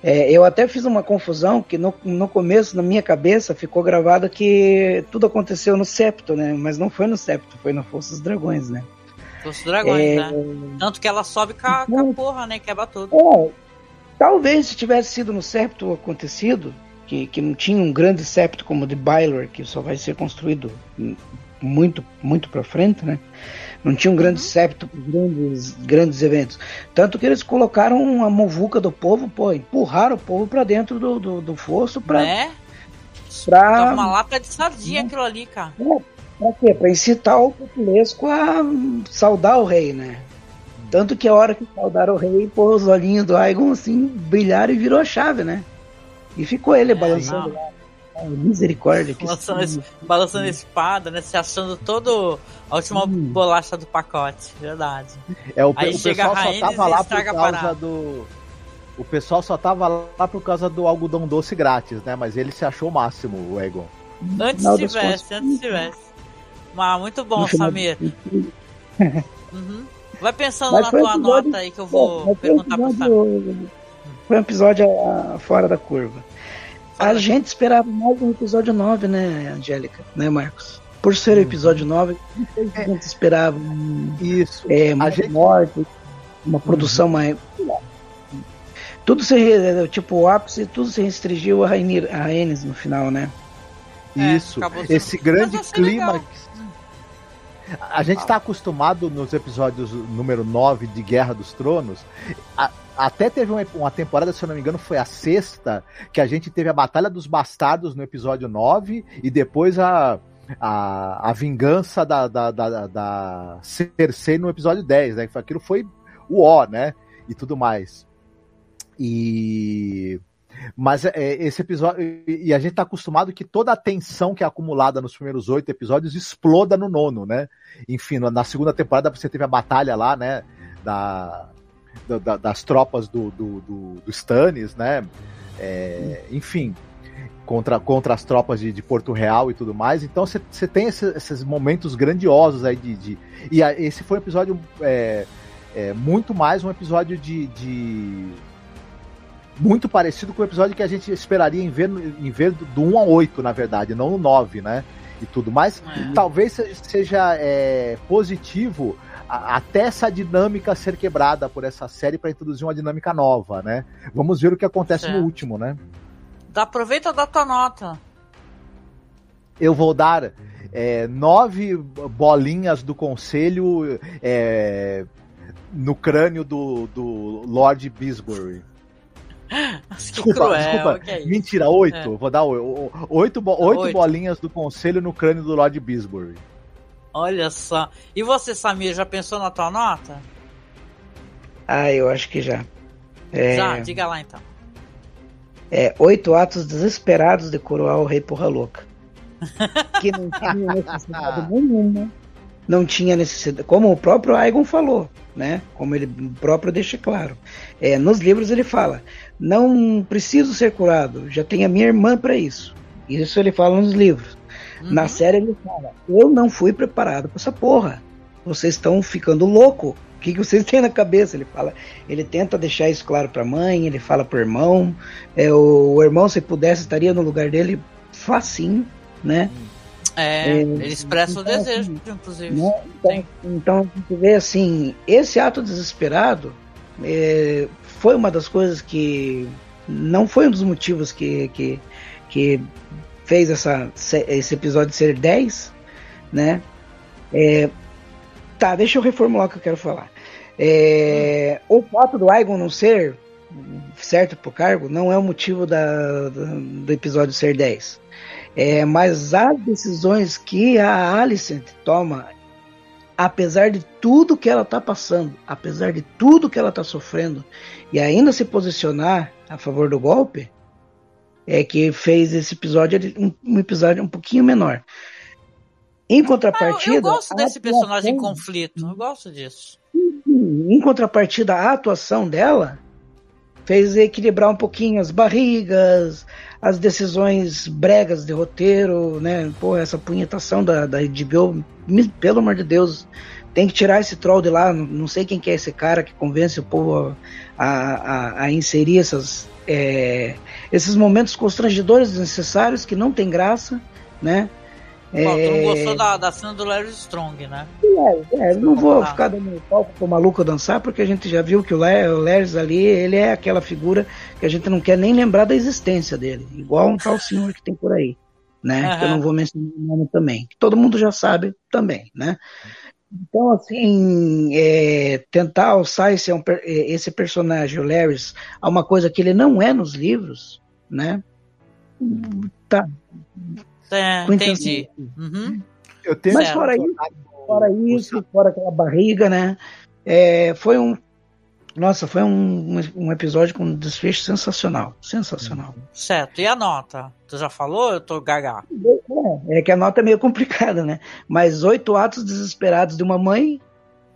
É, eu até fiz uma confusão que no, no começo, na minha cabeça, ficou gravado que tudo aconteceu no septo, né? Mas não foi no septo, foi na Força dos Dragões, né? Força dos Dragões, é... né? Tanto que ela sobe com a, com a porra, né? Quebra tudo. É, talvez se tivesse sido no septo acontecido, que, que não tinha um grande septo como o de Baylor, que só vai ser construído muito, muito para frente, né? Não tinha um grande uhum. septo para grandes, grandes eventos. Tanto que eles colocaram uma muvuca do povo, pô, empurraram o povo para dentro do, do, do fosso para. Né? Pra... uma lata de sardinha aquilo ali, cara. É, pra quê? Pra incitar o populesco a saudar o rei, né? Tanto que a hora que saudaram o rei, pô, os olhinhos do Aigon assim brilharam e virou a chave, né? E ficou ele é, balançando lá. Misericórdia. Que balançando, esse, balançando a espada, né? Se achando todo a última hum. bolacha do pacote. Verdade. É, o, Aí o pessoal só tava lá por causa do. O pessoal só tava lá por causa do algodão doce grátis, né? Mas ele se achou o máximo, o Egon. Antes Não, tivesse, antes tivesse. Mas muito bom, Samir. uhum. Vai pensando Mas na tua episódio, nota aí que eu vou perguntar pro Samir. Foi um episódio fora da curva. A gente esperava mais um episódio 9, né, Angélica? Né, Marcos? Por ser o episódio 9, a gente esperava isso. É, mais gente... morte, uma produção uhum. mais. Tudo se. Tipo, o ápice, tudo se restringiu a Rhaenys no final, né? É, isso. Esse grande clima. A gente está acostumado nos episódios número 9 de Guerra dos Tronos. A, até teve uma, temporada, se eu não me engano, foi a sexta, que a gente teve a Batalha dos Bastardos no episódio 9 e depois a, a, a vingança da, da, da, da Cersei no episódio 10, né? Aquilo foi o ó, né? E tudo mais. E mas é, esse episódio. E a gente tá acostumado que toda a tensão que é acumulada nos primeiros oito episódios exploda no nono, né? Enfim, na segunda temporada você teve a batalha lá, né? Da, da das tropas do, do, do, do Stannis, né? É, enfim, contra, contra as tropas de, de, Porto Real e tudo mais. Então você tem esse, esses momentos grandiosos aí de. de e a, esse foi um episódio é, é, muito mais um episódio de, de muito parecido com o episódio que a gente esperaria em ver, em ver do 1 a 8, na verdade, não no 9, né? E tudo. Mas é. talvez seja é, positivo a, até essa dinâmica ser quebrada por essa série para introduzir uma dinâmica nova, né? Vamos ver o que acontece certo. no último, né? Aproveita da tua nota. Eu vou dar é, nove bolinhas do conselho é, no crânio do, do Lord Bisbury. desculpa, cruel, desculpa. É Mentira, oito. É. Vou dar oito, oito, oito bolinhas do conselho no crânio do Lord Bisbury. Olha só. E você, Samir, já pensou na tua nota? Ah, eu acho que já. É... Já, diga lá então. É, oito atos desesperados de coroar o rei porra louca. que não tinha necessidade nenhuma. Não tinha necessidade. Como o próprio Aegon falou, né? Como ele próprio deixa claro. É, nos livros ele fala: não preciso ser curado, já tenho a minha irmã para isso. Isso ele fala nos livros. Uhum. Na série ele fala: eu não fui preparado para essa porra. Vocês estão ficando louco. O que, que vocês têm na cabeça? Ele fala, ele tenta deixar isso claro para a mãe, ele fala pro irmão. É, o, o, irmão, se pudesse, estaria no lugar dele facinho, né? É, é ele expressa então, o desejo, assim, inclusive. Né? Então, então, a gente vê assim, esse ato desesperado é, foi uma das coisas que não foi um dos motivos que, que, que fez essa, esse episódio ser 10, né? É, tá, deixa eu reformular o que eu quero falar. É. O fato do Aigon não ser certo pro cargo não é o motivo da, do episódio ser 10. É, mas as decisões que a Alicent toma apesar de tudo que ela está passando, apesar de tudo que ela está sofrendo, e ainda se posicionar a favor do golpe, é que fez esse episódio um, um episódio um pouquinho menor. Em contrapartida. Ah, eu, eu, gosto desse personagem em conflito, eu gosto disso. Em contrapartida, a atuação dela fez equilibrar um pouquinho as barrigas, as decisões bregas de roteiro, né? Pô, essa punhetação da, da HBO, pelo amor de Deus, tem que tirar esse troll de lá. Não sei quem que é esse cara que convence o povo a, a, a inserir essas, é, esses momentos constrangedores desnecessários que não tem graça, né? Bom, tu não gostou da, da cena do Larry Strong, né? É, é não vou ficar dando palco pro maluco dançar, porque a gente já viu que o Larry, o Larry ali, ele é aquela figura que a gente não quer nem lembrar da existência dele. Igual um tal senhor que tem por aí. né? Uhum. Que eu não vou mencionar o nome também. Que todo mundo já sabe também, né? Então, assim, é, tentar alçar esse, é esse personagem, o Larry, a uma coisa que ele não é nos livros, né? Tá. É, entendi. Uhum. Mas fora isso, fora isso, fora aquela barriga, né? É, foi um nossa, foi um, um episódio com um desfecho sensacional. Sensacional. Certo. E a nota? Tu já falou? Eu tô gaga. É, é que a nota é meio complicada, né? Mas oito atos desesperados de uma mãe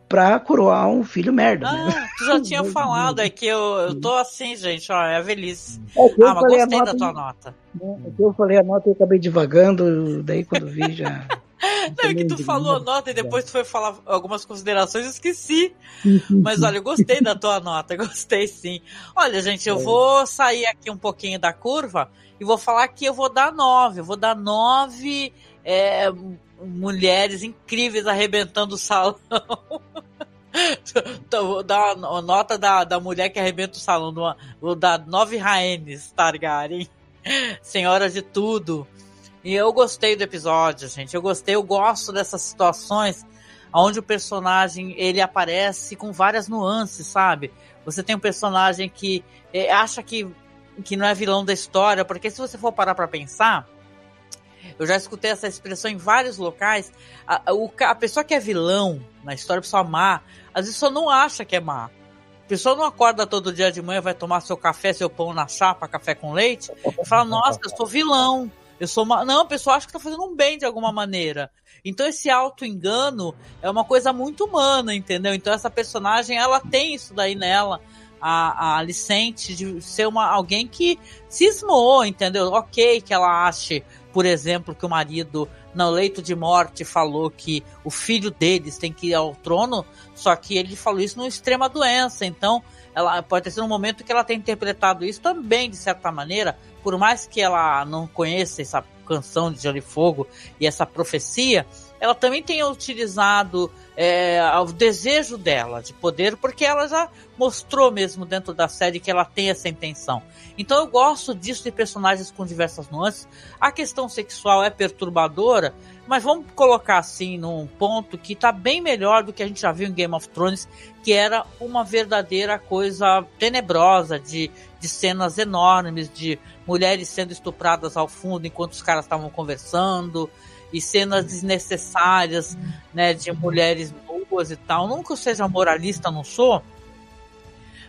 pra coroar um filho merda. Ah, né? tu já tinha falado, é que eu, eu tô assim, gente, ó, é a velhice. É ah, mas gostei da tua nota. É, eu falei a nota e acabei divagando, daí quando vi já. Não, é que tu falou nota e depois tu foi falar algumas considerações e esqueci. Mas olha, eu gostei da tua nota, gostei sim. Olha, gente, eu é. vou sair aqui um pouquinho da curva e vou falar que eu vou dar nove. Eu vou dar nove é, mulheres incríveis arrebentando o salão. então, vou dar uma nota da, da mulher que arrebenta o salão. Vou dar nove Raenes Targaryen. Senhoras de tudo. E eu gostei do episódio, gente. Eu gostei, eu gosto dessas situações onde o personagem ele aparece com várias nuances, sabe? Você tem um personagem que é, acha que, que não é vilão da história, porque se você for parar para pensar, eu já escutei essa expressão em vários locais. A, a, pessoa que é vilão na história, a pessoa má, às vezes só não acha que é má. A pessoa não acorda todo dia de manhã, vai tomar seu café, seu pão na chapa, café com leite, e fala, nossa, eu sou vilão. Eu sou uma. Não, a pessoa que tá fazendo um bem de alguma maneira. Então esse auto-engano é uma coisa muito humana, entendeu? Então essa personagem, ela tem isso daí nela. A, a Alicente de ser uma, alguém que cismou, entendeu? Ok que ela ache, por exemplo, que o marido no leito de morte falou que o filho deles tem que ir ao trono, só que ele falou isso numa extrema doença. Então, ela pode ter sido um momento que ela tem interpretado isso também, de certa maneira, por mais que ela não conheça essa canção de Gelo e Fogo e essa profecia, ela também tenha utilizado é, o desejo dela de poder, porque ela já mostrou mesmo dentro da série que ela tem essa intenção. Então eu gosto disso de personagens com diversas nuances. A questão sexual é perturbadora, mas vamos colocar assim num ponto que está bem melhor do que a gente já viu em Game of Thrones, que era uma verdadeira coisa tenebrosa de, de cenas enormes de mulheres sendo estupradas ao fundo enquanto os caras estavam conversando e cenas desnecessárias, né, de mulheres nuas e tal. Nunca eu seja moralista, não sou,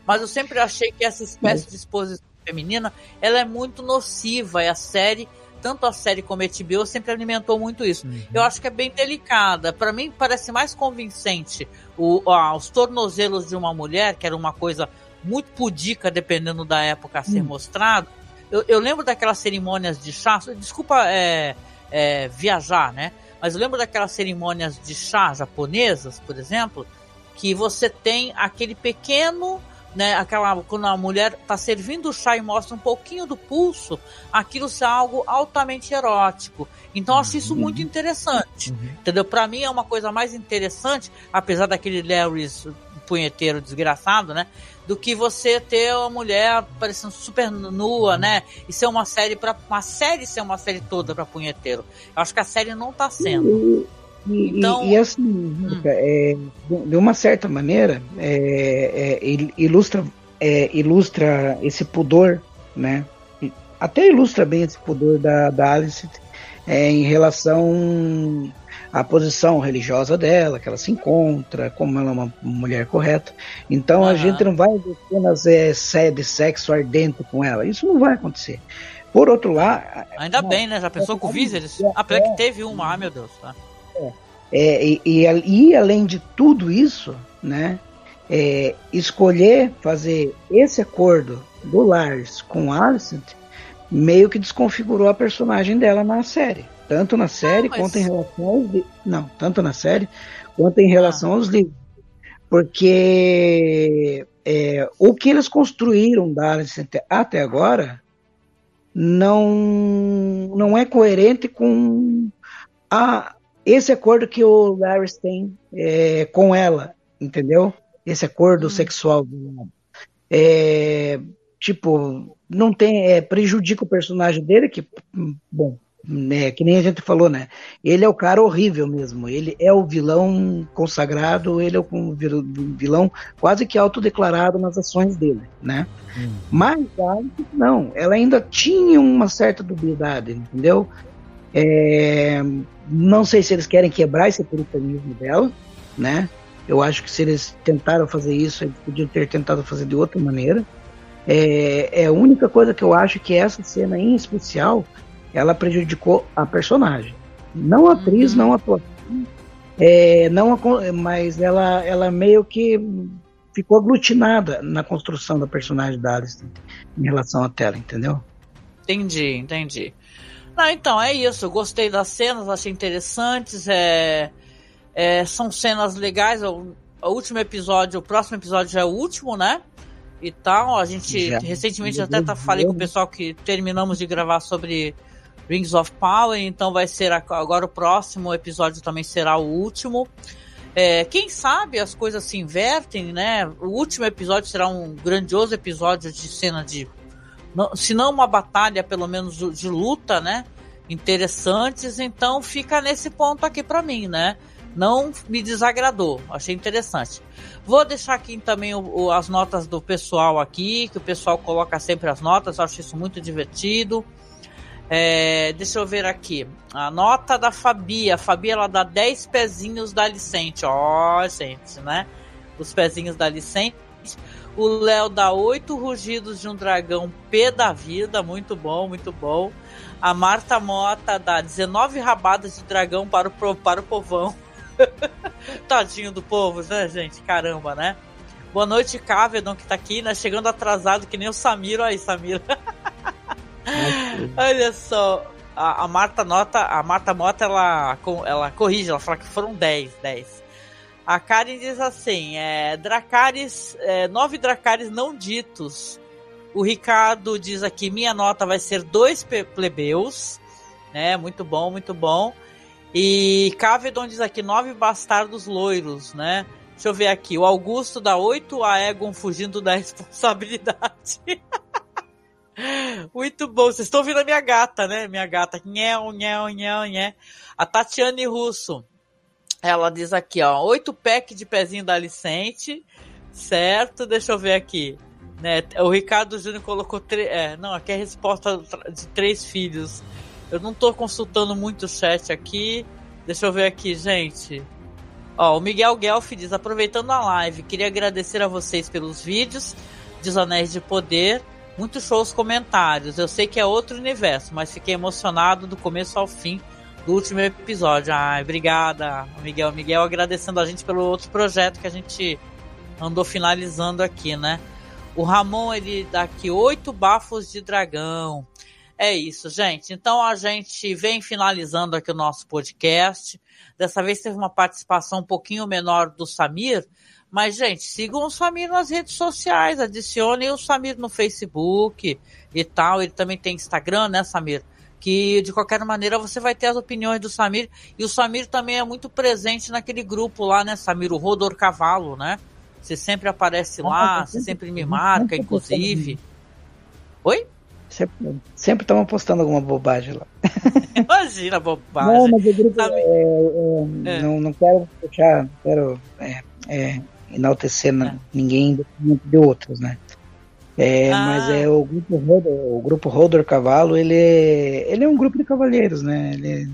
mas eu sempre achei que essa espécie de exposição feminina, ela é muito nociva, e a série tanto a série como a HBO sempre alimentou muito isso. Uhum. Eu acho que é bem delicada. Para mim parece mais convincente o, ó, os tornozelos de uma mulher, que era uma coisa muito pudica dependendo da época a ser uhum. mostrado. Eu, eu, lembro daquelas cerimônias de chá. Desculpa é, é, viajar, né? Mas eu lembro daquelas cerimônias de chá japonesas, por exemplo, que você tem aquele pequeno, né? Aquela quando a mulher está servindo o chá e mostra um pouquinho do pulso, aquilo é algo altamente erótico. Então eu acho isso uhum. muito interessante, uhum. entendeu? Para mim é uma coisa mais interessante, apesar daquele Larry's punheteiro desgraçado, né? do que você ter uma mulher parecendo super nua, né? E ser uma série para uma série ser uma série toda para punheteiro. Eu acho que a série não tá sendo. E, então, e, e assim, hum. é, de uma certa maneira, é, é, ilustra, é, ilustra esse pudor, né? Até ilustra bem esse pudor da, da Alice é, em relação a posição religiosa dela, que ela se encontra, como ela é uma mulher correta. Então uhum. a gente não vai ver cenas é, de sexo ardente com ela. Isso não vai acontecer. Por outro lado. Ainda não, bem, né? Já pensou é, com o Viserys? É, Apesar que teve uma, ah, meu Deus. Tá. É, e, e, e, além de tudo isso, né? É, escolher fazer esse acordo do Lars com Alicent meio que desconfigurou a personagem dela na série. Tanto na série mas... quanto em relação aos livros. Não, tanto na série quanto em relação ah. aos livros. Porque é, o que eles construíram da Alice até agora não, não é coerente com a, esse acordo que o Larry tem é, com ela, entendeu? Esse acordo hum. sexual. É, tipo, não tem. É, prejudica o personagem dele, que, bom, né, que nem a gente falou, né? Ele é o cara horrível mesmo. Ele é o vilão consagrado, ele é o vilão quase que autodeclarado nas ações dele, né? Hum. Mas não, ela ainda tinha uma certa dubiedade, entendeu? É, não sei se eles querem quebrar esse puritanismo dela, né? Eu acho que se eles tentaram fazer isso, eles podiam ter tentado fazer de outra maneira. É, é a única coisa que eu acho que essa cena em especial ela prejudicou a personagem. Não a atriz, uhum. não a atuação, é, não a, mas ela, ela meio que ficou aglutinada na construção da personagem da Alice em relação à tela, entendeu? Entendi, entendi. Não, então, é isso. Eu gostei das cenas, achei interessantes. É, é, são cenas legais. O, o, último episódio, o próximo episódio já é o último, né? E tal. A gente já, recentemente até tá, falei com o pessoal que terminamos de gravar sobre Rings of Power, então vai ser agora o próximo episódio também será o último. É, quem sabe as coisas se invertem, né? O último episódio será um grandioso episódio de cena de. Se não uma batalha, pelo menos de luta, né? Interessantes, então fica nesse ponto aqui para mim, né? Não me desagradou, achei interessante. Vou deixar aqui também o, o, as notas do pessoal aqui, que o pessoal coloca sempre as notas, acho isso muito divertido. É, deixa eu ver aqui. A nota da Fabi. A Fabi ela dá 10 pezinhos da Licente. Ó, oh, gente, né? Os pezinhos da Licente. O Léo dá 8 rugidos de um dragão P da vida. Muito bom, muito bom. A Marta Mota dá 19 rabadas de dragão para o, para o povão. Tadinho do povo, né, gente? Caramba, né? Boa noite, Cavedon, que tá aqui, né? Chegando atrasado, que nem o Samiro. Aí, Samiro. Olha só, a, a, Marta nota, a Marta Mota, ela, ela corrige, ela fala que foram 10, 10. A Karen diz assim, é, Dracares, é, nove Dracares não ditos. O Ricardo diz aqui, minha nota vai ser dois plebeus, né, muito bom, muito bom. E Cavedon diz aqui, nove bastardos loiros, né. Deixa eu ver aqui, o Augusto dá oito, a Egon fugindo da responsabilidade. Muito bom. Vocês estão ouvindo a minha gata, né? Minha gata. Nhão, nhão, nhão, nhé. A Tatiane Russo. Ela diz aqui, ó. Oito pack de pezinho da Alicente. Certo? Deixa eu ver aqui. Né? O Ricardo Júnior colocou três. É, não, aqui é a resposta de três filhos. Eu não tô consultando muito o chat aqui. Deixa eu ver aqui, gente. Ó, o Miguel Guelph diz: aproveitando a live, queria agradecer a vocês pelos vídeos de Anéis de Poder muito show os comentários. Eu sei que é outro universo, mas fiquei emocionado do começo ao fim do último episódio. Ai, obrigada, Miguel. Miguel agradecendo a gente pelo outro projeto que a gente andou finalizando aqui, né? O Ramon, ele dá aqui oito bafos de dragão. É isso, gente. Então a gente vem finalizando aqui o nosso podcast. Dessa vez teve uma participação um pouquinho menor do Samir, mas, gente, sigam o Samir nas redes sociais, adicionem o Samir no Facebook e tal. Ele também tem Instagram, né, Samir? Que de qualquer maneira você vai ter as opiniões do Samir. E o Samir também é muito presente naquele grupo lá, né, Samir? O Rodor Cavalo, né? Você sempre aparece lá, você sempre me marca, inclusive. Oi? Sempre estamos postando alguma bobagem lá. Imagina bobagem. Não, mas o grupo, é, é, é. Não, não quero quero é, é enaltecer é. ninguém de outros, né? É, ah. Mas é o grupo Rodor, o grupo Rodor Cavalo, ele é, ele é um grupo de cavalheiros, né? Ele,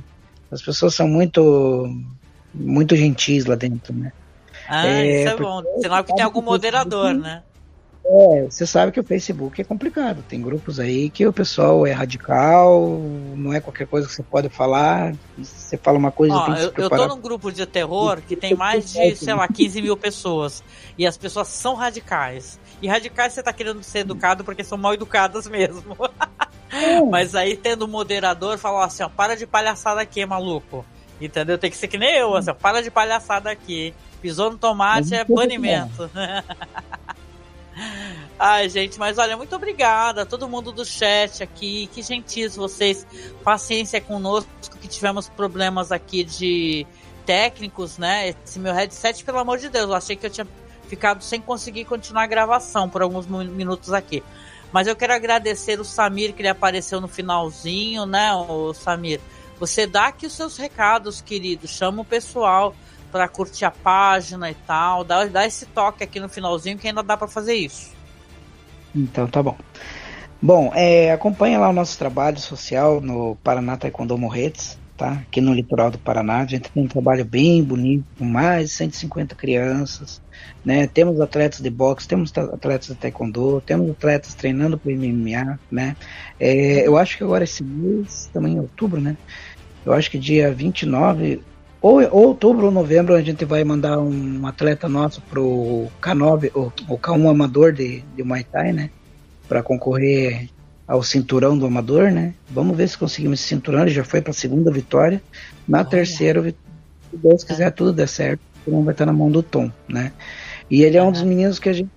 as pessoas são muito muito gentis lá dentro, né? Ah, é, isso é bom. Sinal que tem algum moderador, né? É, você sabe que o Facebook é complicado. Tem grupos aí que o pessoal é radical, não é qualquer coisa que você pode falar. Você fala uma coisa. Ó, eu, eu tô num grupo de terror que tem mais de, sei lá, 15 mil pessoas. E as pessoas são radicais. E radicais você tá querendo ser educado porque são mal educadas mesmo. É. Mas aí tendo um moderador, fala assim, ó, para de palhaçada aqui, maluco. Entendeu? Tem que ser que nem eu, assim, ó, para de palhaçada aqui. Pisou no tomate é banimento. Ai, gente, mas olha, muito obrigada a todo mundo do chat aqui. Que gentis vocês. Paciência conosco, que tivemos problemas aqui de técnicos, né? Esse meu headset, pelo amor de Deus, eu achei que eu tinha ficado sem conseguir continuar a gravação por alguns minutos aqui. Mas eu quero agradecer o Samir que ele apareceu no finalzinho, né, o Samir? Você dá aqui os seus recados, querido. Chama o pessoal para curtir a página e tal. Dá, dá esse toque aqui no finalzinho que ainda dá para fazer isso. Então tá bom. Bom, é, acompanha lá o nosso trabalho social no Paraná Taekwondo Morretes, tá? Aqui no litoral do Paraná. A gente tem um trabalho bem bonito, com mais de 150 crianças. Né? Temos atletas de boxe, temos atletas de taekwondo, temos atletas treinando para MMA, né? É, eu acho que agora esse mês, também em outubro, né? Eu acho que dia 29, ou, ou outubro ou novembro, a gente vai mandar um atleta nosso pro K9, o, o K1 amador de, de Muay Thai, né? Para concorrer ao cinturão do amador, né? Vamos ver se conseguimos esse cinturão. Ele já foi para a segunda vitória. Na Olha. terceira, se Deus quiser, tudo der certo. O vai estar na mão do Tom, né? E ele é um dos meninos que a gente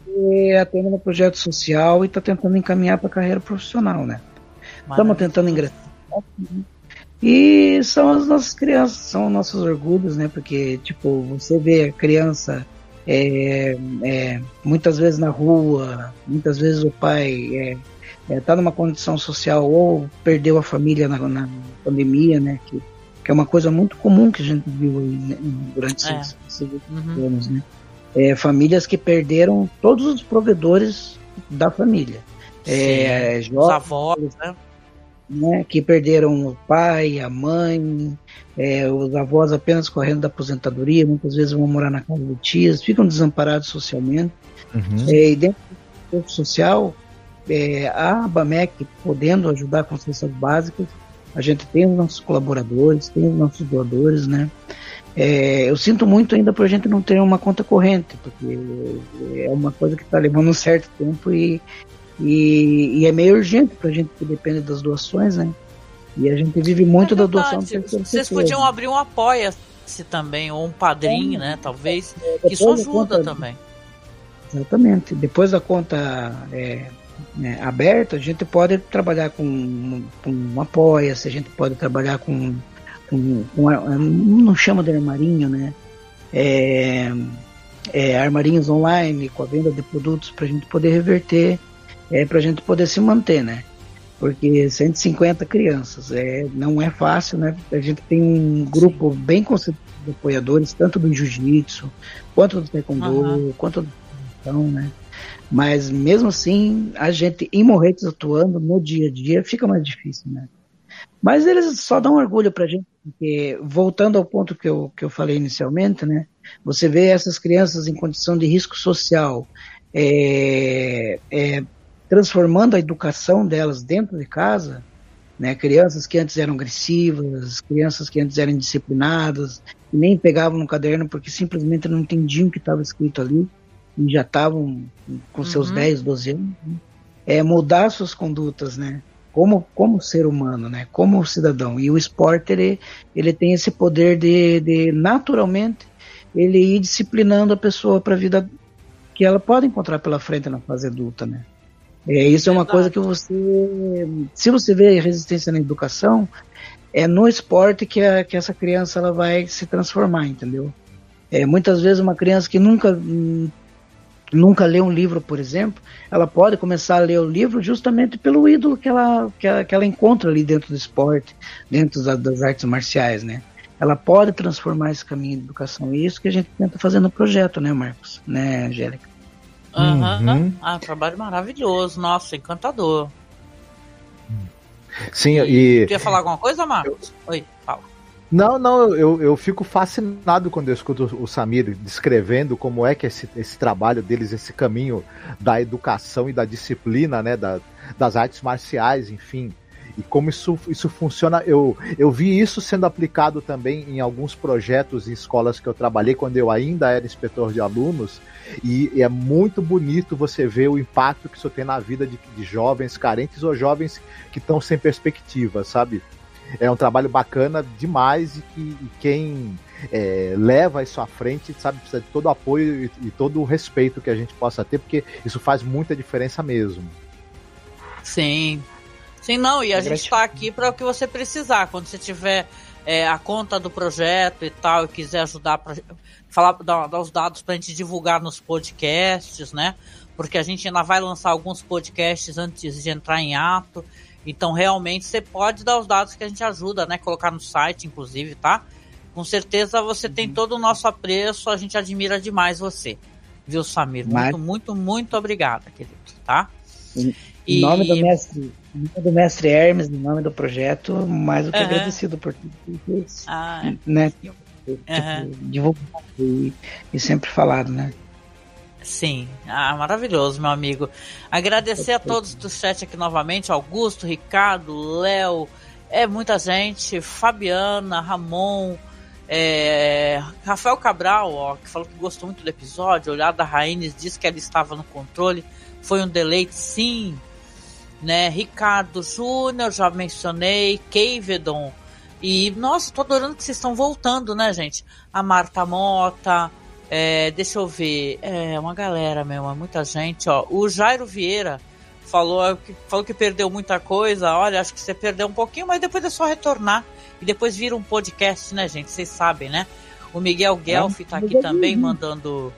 atende no projeto social e está tentando encaminhar para a carreira profissional, né? Estamos tentando ingressar. E são as nossas crianças, são nossos orgulhos, né? Porque, tipo, você vê a criança é, é, muitas vezes na rua, muitas vezes o pai é, é, tá numa condição social ou perdeu a família na, na pandemia, né? Que, que, é uma coisa muito comum que a gente viu né, durante é. esses, esses uhum. anos, né? É, famílias que perderam todos os provedores da família. É, jovens, avós, né? Né? Que perderam o pai, a mãe, é, os avós apenas correndo da aposentadoria, muitas vezes vão morar na casa de tias, ficam desamparados socialmente. Uhum. É, e dentro do corpo social, é, a ABAMEC podendo ajudar com cestas básicas, a gente tem os nossos colaboradores, tem os nossos doadores, né? É, eu sinto muito ainda por a gente não ter uma conta corrente, porque é uma coisa que está levando um certo tempo e, e, e é meio urgente para a gente que depende das doações, né? E a gente vive muito é da doação. Vocês podiam abrir um apoia-se também, ou um padrinho, é, né? Talvez. É, isso ajuda conta, também. Exatamente. Depois da conta é, né, aberta, a gente pode trabalhar com, com um apoia-se, a gente pode trabalhar com com, com não chama de armarinho, né? É, é, armarinhos online com a venda de produtos para a gente poder reverter, é, para a gente poder se manter, né? Porque 150 crianças é, não é fácil, né? A gente tem um grupo bem constituído de apoiadores, tanto do jiu-jitsu, quanto do taekwondo, uhum. quanto do então, né? Mas mesmo assim, a gente em Morretes atuando no dia a dia fica mais difícil, né? Mas eles só dão orgulho pra gente, porque voltando ao ponto que eu, que eu falei inicialmente, né? Você vê essas crianças em condição de risco social, é, é, transformando a educação delas dentro de casa, né? Crianças que antes eram agressivas, crianças que antes eram indisciplinadas, que nem pegavam no caderno porque simplesmente não entendiam o que estava escrito ali e já estavam com seus uhum. 10, 12 anos. Né? É mudar suas condutas, né? como, como ser humano, né? Como cidadão. E o esporte, ele, ele tem esse poder de, de naturalmente, ele ir disciplinando a pessoa para a vida que ela pode encontrar pela frente na fase adulta, né? É, isso é uma coisa que você, se você vê resistência na educação, é no esporte que, a, que essa criança ela vai se transformar, entendeu? É, muitas vezes uma criança que nunca nunca leu um livro, por exemplo, ela pode começar a ler o livro justamente pelo ídolo que ela, que ela, que ela encontra ali dentro do esporte, dentro da, das artes marciais, né? Ela pode transformar esse caminho de educação. E é isso que a gente tenta fazer no projeto, né, Marcos? Né, Angélica? Uhum. uhum. Ah, trabalho maravilhoso. Nossa, encantador. Sim, e. Quer falar alguma coisa, Marcos? Eu... Oi, fala. Não, não, eu, eu fico fascinado quando eu escuto o Samir descrevendo como é que esse, esse trabalho deles, esse caminho da educação e da disciplina, né, da, das artes marciais, enfim, e como isso, isso funciona. Eu, eu vi isso sendo aplicado também em alguns projetos em escolas que eu trabalhei quando eu ainda era inspetor de alunos, e, é muito bonito você ver o impacto que isso tem na vida de, de jovens carentes ou jovens que estão sem perspectiva, sabe? é um trabalho bacana demais e que e quem é, leva isso à frente, sabe, precisa de todo o apoio e, e, todo o respeito que a gente possa ter, porque isso faz muita diferença mesmo. Sim. Sim, não, e a é gente está aqui para o que você precisar. Quando você tiver é, a conta do projeto e tal, e quiser ajudar para falar, dar, dar os dados para a gente divulgar nos podcasts, né? Porque a gente ainda vai lançar alguns podcasts antes de entrar em ato. Então, realmente, você pode dar os dados que a gente ajuda, né? Colocar no site, inclusive, tá? Com certeza você tem uhum. todo o nosso apreço, a gente admira demais você. Viu, Samir? Muito, Mas... muito, muito obrigada, querido, tá? Em, e... nome do mestre, do mestre Hermes, nome do projeto, mais do que uhum. agradecido por tudo isso. Ah, né? Tipo, uhum. divulgado e, e sempre falado, né? Sim, ah, maravilhoso, meu amigo. Agradecer a todos do chat aqui novamente: Augusto, Ricardo, Léo, é muita gente, Fabiana, Ramon, é, Rafael Cabral, ó, que falou que gostou muito do episódio. Olhada da Raines disse que ela estava no controle. Foi um deleite, sim. Né? Ricardo Júnior, já mencionei. Cavedon. E, nossa, tô adorando que vocês estão voltando, né, gente? A Marta Mota. É, deixa eu ver. É, uma galera mesmo, é muita gente, ó. O Jairo Vieira falou que, falou que perdeu muita coisa. Olha, acho que você perdeu um pouquinho, mas depois é só retornar e depois vira um podcast, né, gente? Vocês sabem, né? O Miguel Guelph está aqui também mandando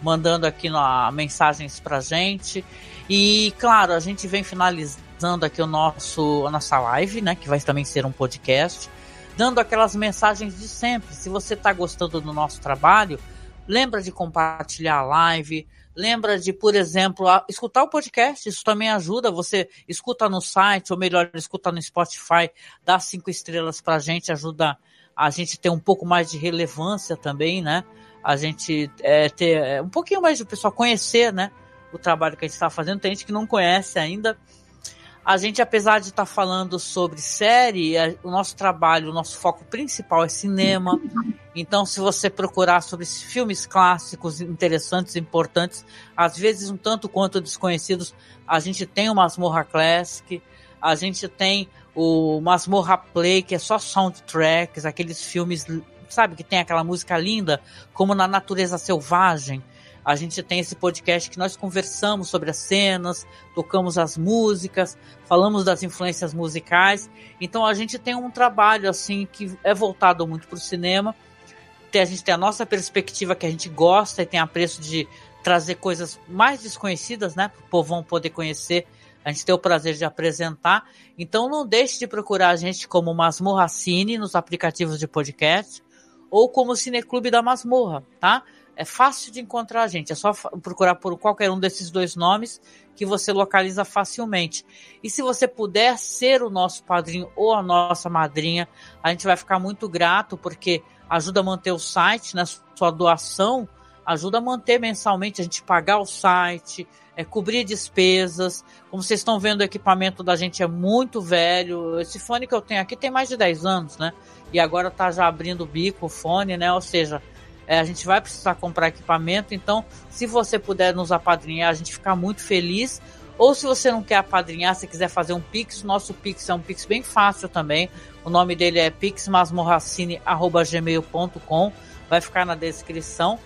mandando aqui na, mensagens pra gente. E claro, a gente vem finalizando aqui o nosso a nossa live, né, que vai também ser um podcast, dando aquelas mensagens de sempre. Se você está gostando do nosso trabalho, lembra de compartilhar a live, Lembra de, por exemplo, escutar o podcast, isso também ajuda. Você escuta no site, ou melhor, escuta no Spotify, dá cinco estrelas pra gente, ajuda a gente ter um pouco mais de relevância também, né? A gente é, ter é, um pouquinho mais de pessoal conhecer, né? O trabalho que a gente está fazendo. Tem gente que não conhece ainda. A gente, apesar de estar tá falando sobre série, a, o nosso trabalho, o nosso foco principal é cinema. Então, se você procurar sobre filmes clássicos interessantes, importantes, às vezes um tanto quanto desconhecidos, a gente tem o Masmorra Classic, a gente tem o Masmorra Play, que é só soundtracks, aqueles filmes, sabe, que tem aquela música linda, como na Natureza Selvagem a gente tem esse podcast que nós conversamos sobre as cenas, tocamos as músicas, falamos das influências musicais. Então a gente tem um trabalho assim que é voltado muito para o cinema. A gente tem a nossa perspectiva que a gente gosta e tem apreço de trazer coisas mais desconhecidas, né? Para o povão poder conhecer. A gente tem o prazer de apresentar. Então não deixe de procurar a gente como Masmorra Cine nos aplicativos de podcast ou como Cineclube da Masmorra, tá? É fácil de encontrar a gente, é só procurar por qualquer um desses dois nomes que você localiza facilmente. E se você puder ser o nosso padrinho ou a nossa madrinha, a gente vai ficar muito grato porque ajuda a manter o site, né? Sua doação ajuda a manter mensalmente a gente pagar o site, é, cobrir despesas. Como vocês estão vendo, o equipamento da gente é muito velho. Esse fone que eu tenho aqui tem mais de 10 anos, né? E agora tá já abrindo o bico, o fone, né? Ou seja, é, a gente vai precisar comprar equipamento, então se você puder nos apadrinhar, a gente fica muito feliz. Ou se você não quer apadrinhar, se quiser fazer um Pix, nosso Pix é um Pix bem fácil também. O nome dele é pixmasmorracine.gmail.com. Vai ficar na descrição.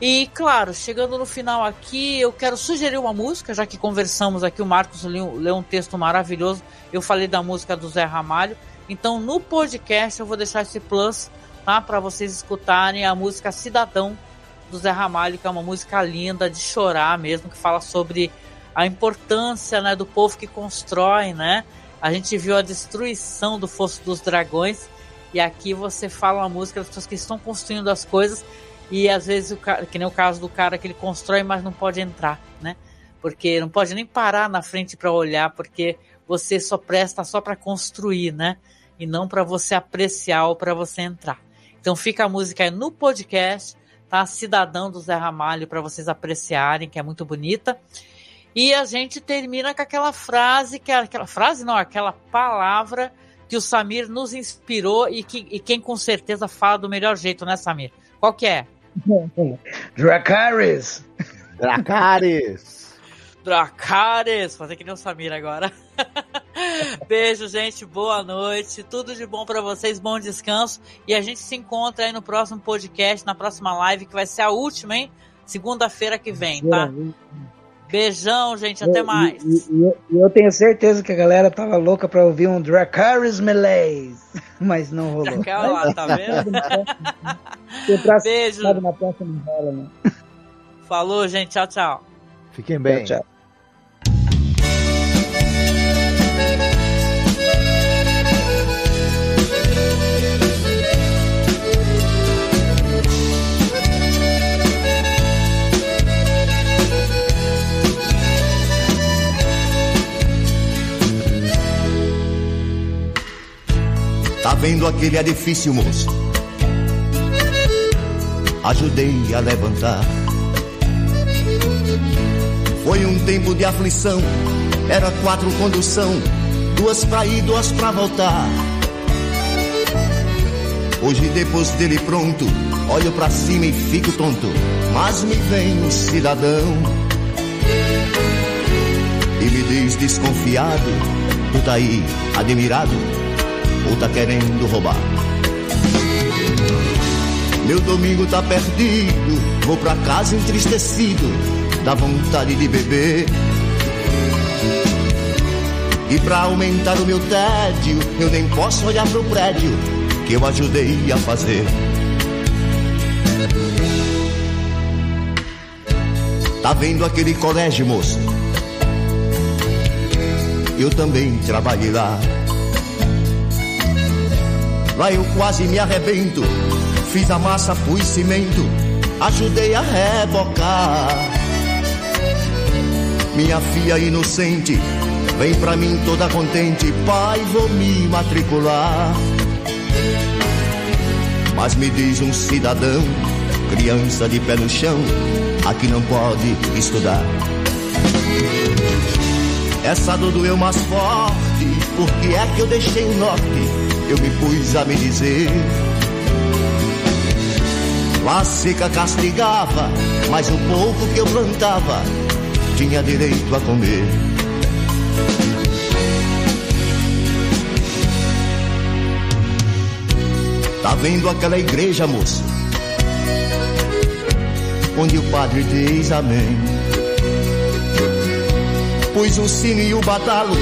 E claro, chegando no final aqui, eu quero sugerir uma música, já que conversamos aqui, o Marcos leu, leu um texto maravilhoso. Eu falei da música do Zé Ramalho. Então no podcast eu vou deixar esse plus tá? Para vocês escutarem a música Cidadão do Zé Ramalho, que é uma música linda de chorar mesmo, que fala sobre a importância, né, do povo que constrói, né? A gente viu a destruição do Fosso dos Dragões e aqui você fala uma música das pessoas que estão construindo as coisas e às vezes o cara, que nem o caso do cara que ele constrói, mas não pode entrar, né? Porque não pode nem parar na frente para olhar, porque você só presta só para construir, né? E não para você apreciar ou para você entrar. Então fica a música aí no podcast, tá? Cidadão do Zé Ramalho para vocês apreciarem, que é muito bonita. E a gente termina com aquela frase, que é aquela frase não, aquela palavra que o Samir nos inspirou e, que, e quem com certeza fala do melhor jeito, né, Samir? Qual que é? Dracarys! Dracarys! Dracarys! Fazer que nem o Samir agora. Beijo, gente. Boa noite. Tudo de bom para vocês. Bom descanso. E a gente se encontra aí no próximo podcast, na próxima live, que vai ser a última, hein? Segunda-feira que vem, tá? Beijão, gente. Até mais. E, e, e, eu tenho certeza que a galera tava louca pra ouvir um Dracarys Meleis, mas não rolou. Calma, tá vendo? Beijo. Na próxima rola, né? Falou, gente. Tchau, tchau. Fiquem bem. Tchau, tchau. Tá vendo aquele edifício, moço? Ajudei a levantar. Foi um tempo de aflição, era quatro condução, duas pra ir, duas pra voltar. Hoje, depois dele pronto, olho pra cima e fico tonto, mas me vem um cidadão e me diz desconfiado: Tu tá aí, admirado ou tá querendo roubar? Meu domingo tá perdido, vou pra casa entristecido, dá vontade de beber. E pra aumentar o meu tédio, eu nem posso olhar pro prédio que eu ajudei a fazer. Tá vendo aquele colégio, moço? Eu também trabalhei lá. Lá eu quase me arrebento. Fiz a massa, pus cimento, ajudei a rebocar. Minha filha inocente vem pra mim toda contente, pai, vou me matricular. Mas me diz um cidadão, criança de pé no chão, aqui não pode estudar. Essa dor doeu mais forte, porque é que eu deixei o norte eu me pus a me dizer. A seca castigava, mas o pouco que eu plantava tinha direito a comer. Tá vendo aquela igreja, moço? Onde o padre diz amém. Pus o sino e o badalo,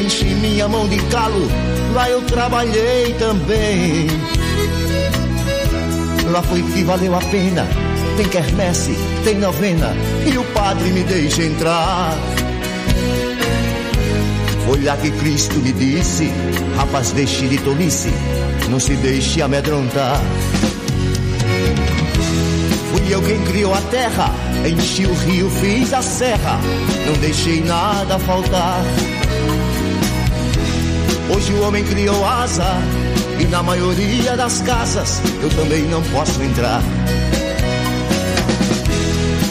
enche minha mão de calo lá eu trabalhei também. Lá foi que valeu a pena. Tem quermesse, tem novena e o padre me deixa entrar. Foi lá que Cristo me disse: Rapaz, deixe de tolice, não se deixe amedrontar. Fui eu quem criou a terra, enchi o rio, fiz a serra, não deixei nada faltar. Hoje o homem criou asa e na maioria das casas eu também não posso entrar.